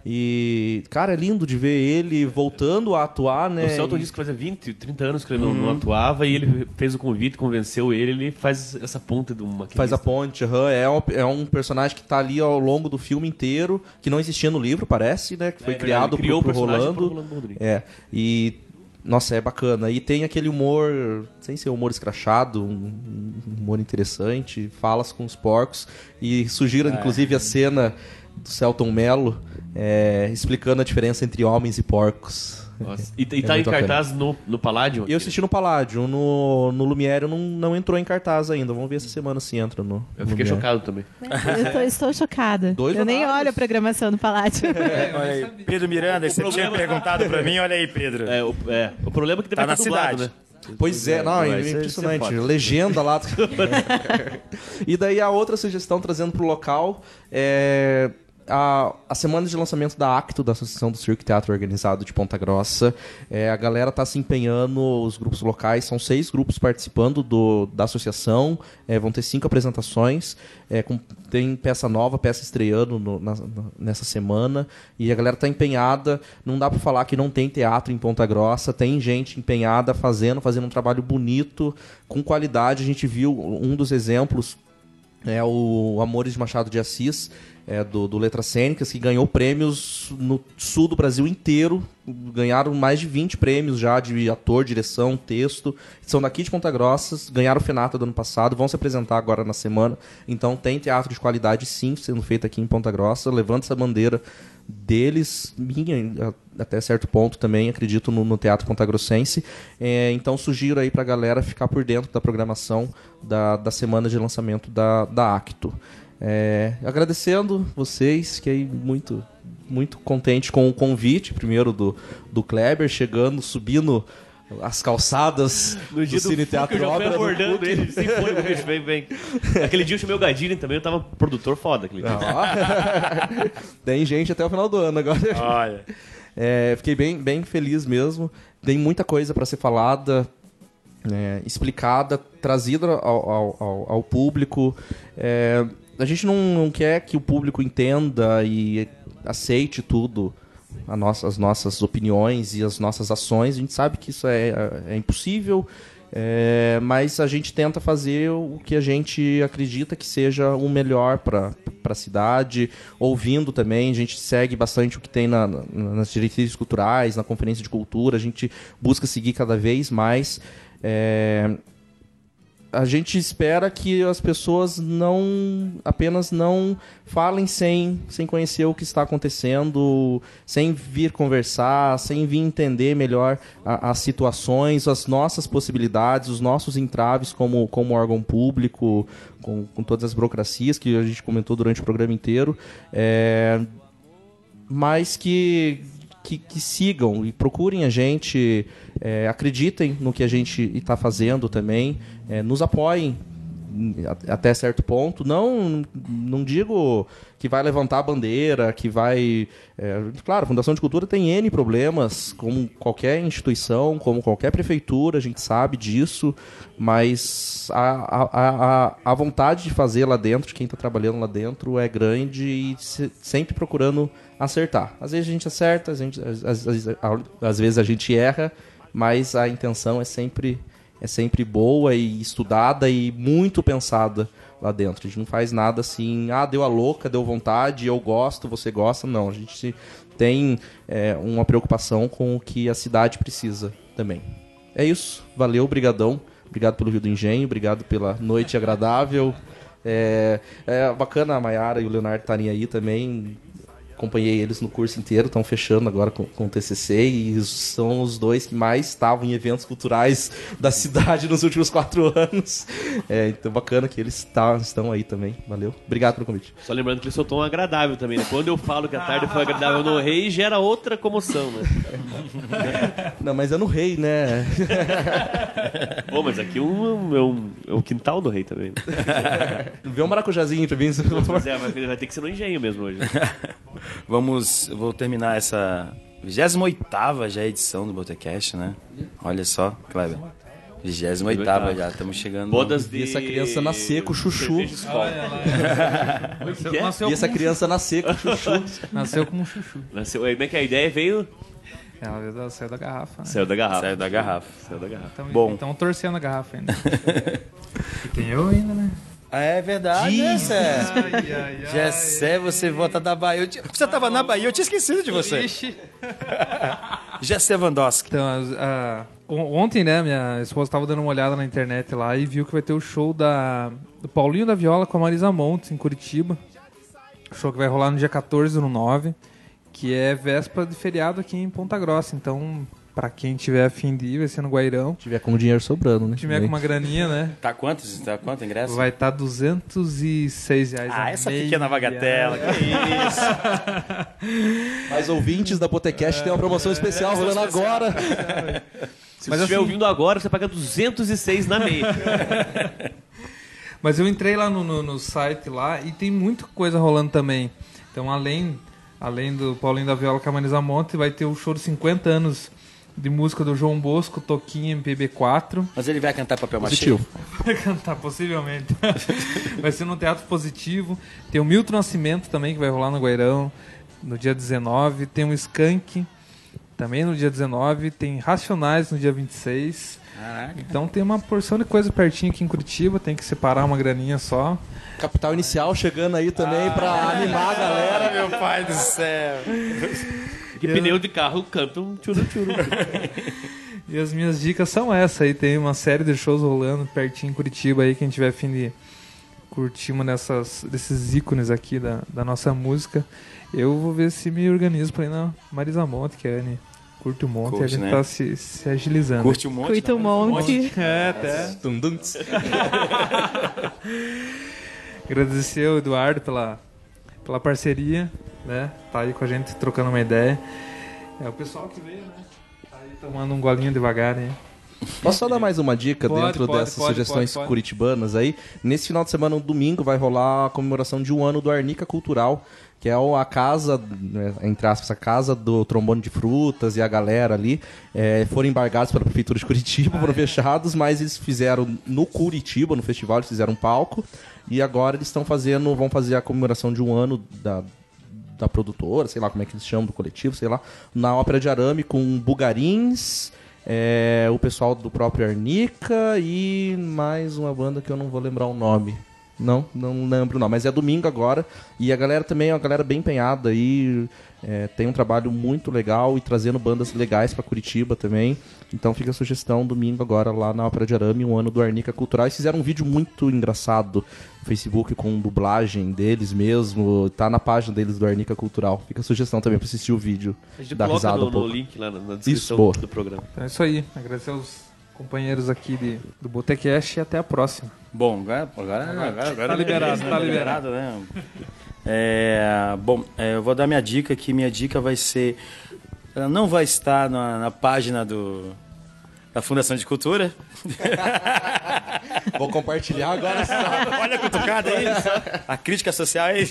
E, cara, é lindo de ver ele voltando a atuar, né? O Celton E- disse que fazia 20, 30 anos que ele não, não atuava e ele fez o convite, convenceu ele, ele faz essa ponta de uma Faz a ponte, aham. é, um, é um personagem que tá ali ao longo do filme inteiro, que não existia no livro, parece, né? Que foi É criado criou o pro Rolando. pro Rolando Boldrin. É, e... Nossa, é bacana. E tem aquele humor, sem ser humor escrachado, um um humor interessante, falas com os porcos. E surgiram, inclusive, a cena do Celton Mello é, explicando a diferença entre homens e porcos. Nossa. E, e [laughs] É tá em muito bacana. cartaz no, no Paládio? Eu assisti no Paládio, no, no Lumière não, não entrou em cartaz ainda. Vamos ver essa semana se entra no. Eu fiquei Lumière. chocado também. Eu tô- estou chocada. Dois eu nem olho a programação do Palácio. [laughs] É, olha aí, Pedro Miranda, você tinha perguntado pra mim, olha aí, Pedro. É, o, é, o problema é que Tá deve na estar dublado, cidade. né? Pois é, não, é impressionante. Legenda lá. [laughs] e daí a outra sugestão trazendo pro local é a, a semana de lançamento da Acto, da Associação do Circo Teatro Organizado de Ponta Grossa. É, a galera tá se empenhando, os grupos locais, são seis grupos participando do, da associação, é, vão ter cinco apresentações, é, com- tem peça nova, peça estreando no- na- nessa semana, e a galera tá empenhada, não dá pra falar que não tem teatro em Ponta Grossa, tem gente empenhada fazendo, fazendo um trabalho bonito, com qualidade, a gente viu um dos exemplos é o Amores de Machado de Assis, é, do, do Letras Cênicas, que ganhou prêmios no sul do Brasil inteiro. Ganharam mais de 20 prêmios já de ator, direção, texto. São daqui de Ponta Grossa, ganharam o Fenata do ano passado, vão se apresentar agora na semana. Então tem teatro de qualidade sim sendo feito aqui em Ponta Grossa. Levanta essa bandeira deles, minha até certo ponto também, acredito no, no Teatro Pontagrossense. É, então sugiro aí pra galera ficar por dentro da programação da, da semana de lançamento da, da Acto. É, agradecendo vocês, que aí muito muito contente com o convite, primeiro do, do Kleber, chegando, subindo as calçadas No do do Cine Fuca, Teatro eu fui Ópera. no abordando Fuca. ele, o bicho vem, vem. [laughs] Aquele dia eu chamei o Gadini também, eu tava produtor foda aquele dia. Ó. [laughs] Tem gente até o final do ano agora. Olha. É, fiquei bem, bem feliz mesmo. Tem muita coisa para ser falada, é, explicada, trazida ao, ao- ao- ao público. É, a gente não, não quer que o público entenda e aceite tudo, nossa- as nossas opiniões e as nossas ações. A gente sabe que isso é, é impossível. é, mas a gente tenta fazer o que a gente acredita que seja o melhor para a cidade, ouvindo também, a gente segue bastante o que tem na- na- nas diretrizes culturais, na conferência de cultura, a gente busca seguir cada vez mais. É, a gente espera que as pessoas não apenas não falem sem, sem conhecer o que está acontecendo, sem vir conversar, sem vir entender melhor a- as situações, as nossas possibilidades, os nossos entraves como, como órgão público, com, com todas as burocracias que a gente comentou durante o programa inteiro. É, mas que, que, que sigam e procurem a gente, é, acreditem no que a gente está fazendo também, é, nos apoiem até certo ponto. Não, não digo que vai levantar a bandeira, que vai. é, claro, a Fundação de Cultura tem N problemas, como qualquer instituição, como qualquer prefeitura, a gente sabe disso, mas a, a, a, a- vontade de fazer lá dentro, de quem está trabalhando lá dentro, é grande e se- sempre procurando acertar. Às vezes a gente acerta, às, às- às- às- às vezes a gente erra, mas a intenção é sempre é sempre boa e estudada e muito pensada lá dentro. A gente não faz nada assim, ah, deu a louca, deu vontade, eu gosto, você gosta. Não, a gente tem é, uma preocupação com o que a cidade precisa também. É isso, valeu, brigadão. Obrigado pelo Rio do Engenho, obrigado pela noite agradável. É, é bacana a Mayara e o Leonardo estarem aí também. Acompanhei eles no curso inteiro, estão fechando agora com, com o TCC e são os dois que mais estavam em eventos culturais [laughs] da cidade nos últimos quatro anos. É, então bacana que eles tá- estão aí também. Valeu. Obrigado pelo convite. Só lembrando que eles são tom agradável também, né? Quando eu falo que a tarde foi agradável no rei, gera outra comoção, né? [laughs] Não, mas é no rei, né? [laughs] Pô, mas aqui um, é, um, é o quintal do rei também. né? Vê um maracujazinho pra mim. Mas é, vai ter que ser no engenho mesmo hoje. Vamos, vou terminar essa 28ª já edição do Botecast, né? Olha só, Kleber. 28ª já, estamos chegando. Bodas Vi essa criança nascer com chuchu. [laughs] Nasceu Vi essa como um criança nascer com chuchu. [laughs] Nasceu como um chuchu. Nasceu, como é que a ideia veio? Ela veio da- saiu da garrafa. né? Saiu da garrafa. Saiu da garrafa. Saiu da garrafa. Então, Bom. Então torcendo a garrafa ainda. [laughs] e tem eu ainda, né? É verdade, Gessé. Ai, ai, ai. Gessé, você volta da Bahia. Eu tinha- Você tava na Bahia, eu tinha esquecido de você. Ixi. [laughs] Gessé Vandowski. Então, on- ontem, né, minha esposa estava dando uma olhada na internet lá e viu que vai ter o show da, do Paulinho da Viola com a Marisa Montes em Curitiba. O show que vai rolar no dia 14 do 9, que é véspera de feriado aqui em Ponta Grossa. Então, pra quem tiver afim de ir, vai ser no Guairão. Se tiver com o dinheiro sobrando, né? Se tiver com uma graninha, né? Tá quanto? Tá quanto ingresso? Vai estar 206 reais. Ah, essa meia. pequena bagatela. Que isso. [laughs] Mas ouvintes da Potecast tem uma promoção especial rolando agora. [laughs] Se Mas você estiver assim- ouvindo agora, você paga 206 na meia. [laughs] Mas eu entrei lá no, no, no site lá e tem muita coisa rolando também. Então, além, além do Paulinho da Viola com a Marisa Monte, vai ter o show de 50 anos de música do João Bosco, Toquinha MPB4. Mas ele vai cantar papel machê? Positivo. Vai cantar, possivelmente. [laughs] vai ser no Teatro Positivo. Tem o Milton Nascimento também, que vai rolar no Guairão, no dia 19. Tem o Skank, também no dia 19. Tem Racionais no dia 26. Caraca. Então tem uma porção de coisa pertinho aqui em Curitiba, tem que separar uma graninha só. Capital Inicial chegando aí também pra animar a galera. Meu pai do céu. [laughs] Que pneu de carro canta um tchuru-tchuru. [laughs] E as minhas dicas são essas aí, tem uma série de shows rolando pertinho em Curitiba aí, quem tiver afim de curtir uma dessas, desses ícones aqui da, da nossa música. Eu vou ver se me organizo pra ir na Marisa Monte, que é Anne. Curte o monte e a Curte, gente né? tá se, se agilizando. Curte um monte. Cuita um monte. [laughs] É, até. [laughs] Agradecer ao Eduardo pela, pela parceria, né? Tá aí com a gente trocando uma ideia. É o pessoal que veio, né? Tá aí tomando um golinho devagar, hein? Posso só dar mais uma dica Pode, dentro pode, dessas pode, sugestões curitibanas aí? Nesse final de semana, no domingo, vai rolar a comemoração de um ano do Arnica Cultural, que é a casa, né, entre aspas, a casa do trombone de frutas e a galera ali. é, foram embargados pela Prefeitura de Curitiba, Ah, foram é. fechados, mas eles fizeram no Curitiba, no festival, eles fizeram um palco. E agora eles estão fazendo, vão fazer a comemoração de um ano da, da produtora, sei lá como é que eles chamam, do coletivo, sei lá, na Ópera de Arame com bugarins, é, o pessoal do próprio Arnica e mais uma banda que eu não vou lembrar o nome. Não, não lembro não, mas é domingo agora. E a galera também é uma galera bem empenhada aí. É, tem um trabalho muito legal e trazendo bandas legais pra Curitiba também. Então fica a sugestão, domingo agora lá na Ópera de Arame, um ano do Arnica Cultural. Eles fizeram um vídeo muito engraçado no Facebook com dublagem deles mesmo. Tá na página deles do Arnica Cultural. Fica a sugestão também pra assistir o vídeo. A gente coloca risada no, um pouco. no link lá na, na Isso, descrição boa. do programa. Então é isso aí. Agradecer aos companheiros aqui de, do Botecast e até a próxima. Bom, agora, agora, agora, agora Tá liberado, beleza, tá liberado. né? É, bom, é, eu vou dar minha dica aqui. Minha dica vai ser. Ela não vai estar na, na página do, da Fundação de Cultura. [laughs] Vou compartilhar agora. [laughs] Olha a cutucada aí. A crítica social aí.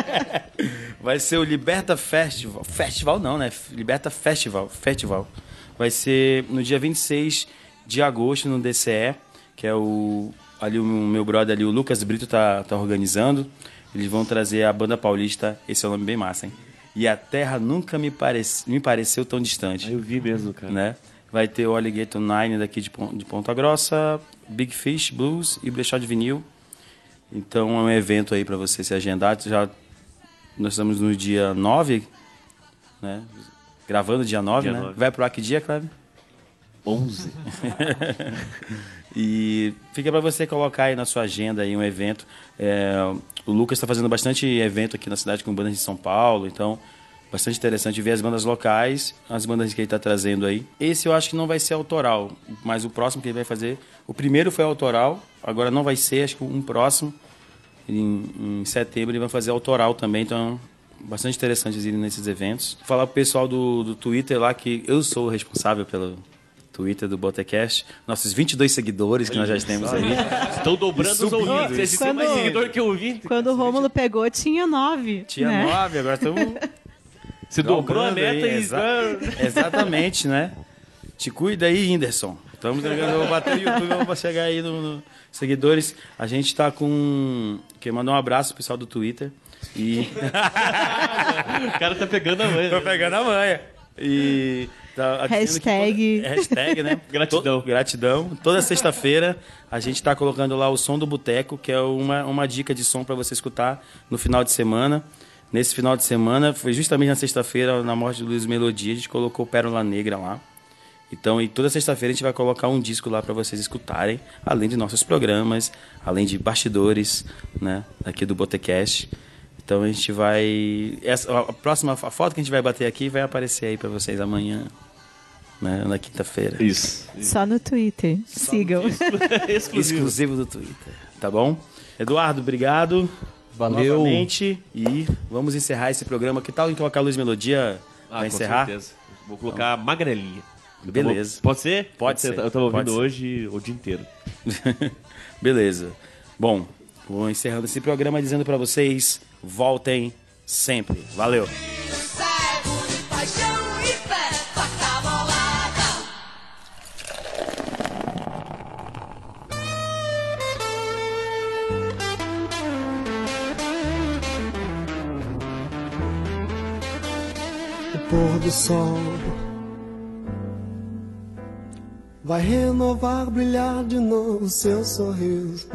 [laughs] Vai ser o Liberta Festival. Festival não, né? Liberta Festival. Festival. Vai ser no dia 26 de agosto no DCE, que é o ali o meu brother ali, o Lucas Brito tá, tá organizando. Eles vão trazer a banda paulista, esse é o nome bem massa, hein? E a Terra nunca me, parece, me pareceu tão distante. Eu vi mesmo, cara. Né? Vai ter o Alligator Nine daqui de, de Ponta Grossa, Big Fish Blues e Brechó de Vinil. Então é um evento aí para você se agendar. Já, nós estamos no dia 9, né? Gravando dia 9, Dia né? 9. Vai pro ar que dia, Cláudio? [laughs] 11. e fica para você colocar aí na sua agenda aí um evento. É, o Lucas está fazendo bastante evento aqui na cidade com bandas de São Paulo, então bastante interessante ver as bandas locais, as bandas que ele está trazendo aí. Esse eu acho que não vai ser autoral, mas o próximo que ele vai fazer, o primeiro foi autoral, agora não vai ser, acho que um próximo em, em setembro ele vai fazer autoral também, então bastante interessante irem nesses eventos. Falar pro pessoal do, do Twitter lá que eu sou o responsável pelo Twitter do Botecast, nossos 22 seguidores que nós já temos aí. Estão dobrando os ouvintes. Esse tem mais Quando- seguidor que eu ouvi. Quando o Rômulo pegou, tinha nove. Tinha né? nove, agora estamos. [laughs] Você dobrou a meta e... exa- Exatamente, né? Te cuida aí, Whindersson. Estamos eu vou bater no YouTube, eu vou chegar aí nos no seguidores. A gente está com. Quer mandar um abraço pro pessoal do Twitter. E. [laughs] o cara tá pegando a manha. Tô pegando a manha. E. Tá Hashtag. toda- hashtag, né? [laughs] Gratidão. To- gratidão. Toda sexta-feira a gente está colocando lá o som do boteco, que é uma, uma dica de som para você escutar no final de semana. Nesse final de semana, foi justamente na sexta-feira, na morte do Luiz Melodia, a gente colocou Pérola Negra lá. Então, e toda sexta-feira a gente vai colocar um disco lá para vocês escutarem, além de nossos programas, além de bastidores, né, aqui do Botecast. Então a gente vai essa a próxima a foto que a gente vai bater aqui vai aparecer aí para vocês amanhã, né, na quinta-feira. Isso. Só no Twitter. Sigam. [laughs] Exclusivo. Exclusivo do Twitter, tá bom? Eduardo, obrigado. Valeu. Novamente. E vamos encerrar esse programa. Que tal em colocar a Luz Melodia Ah, para com encerrar? certeza. Vou colocar magrelinha. Eu Beleza. Pode ser? Pode ser, Eu tava pode ouvindo ser. hoje o dia inteiro. [laughs] Beleza. Bom, vou encerrando esse programa dizendo para vocês: voltem sempre. Valeu. Do sol. Vai renovar, brilhar de novo seu sorriso.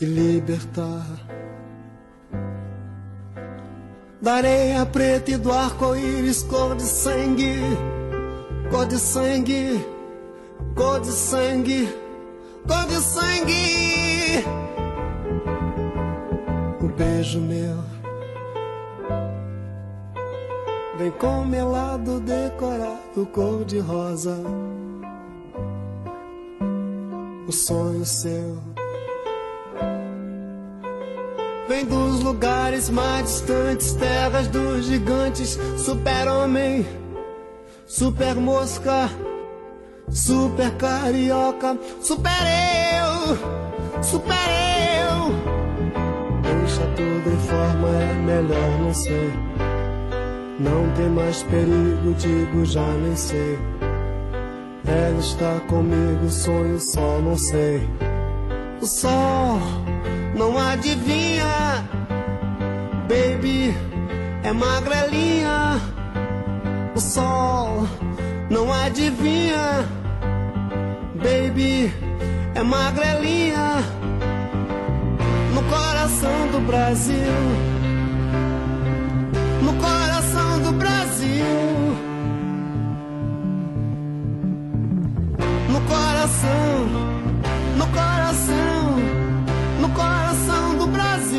E libertar. Da areia preta e do arco-íris cor de sangue, cor de sangue, cor de sangue, cor de sangue. Um beijo meu Vem com melado decorado cor de rosa O sonho seu. Vem dos lugares mais distantes Terras dos gigantes. Super-homem Super mosca Super carioca Super eu Super eu Deixa tudo em forma, é melhor não ser não tem mais perigo, digo já nem sei. Ela está comigo, sonho só não sei. O sol não adivinha, baby, é magrelinha. O sol não adivinha, baby, é magrelinha no coração do Brasil. No coração coração, no coração, no coração do Brasil.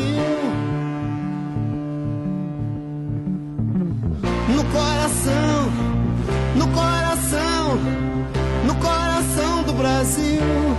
No coração, no coração, no coração do Brasil.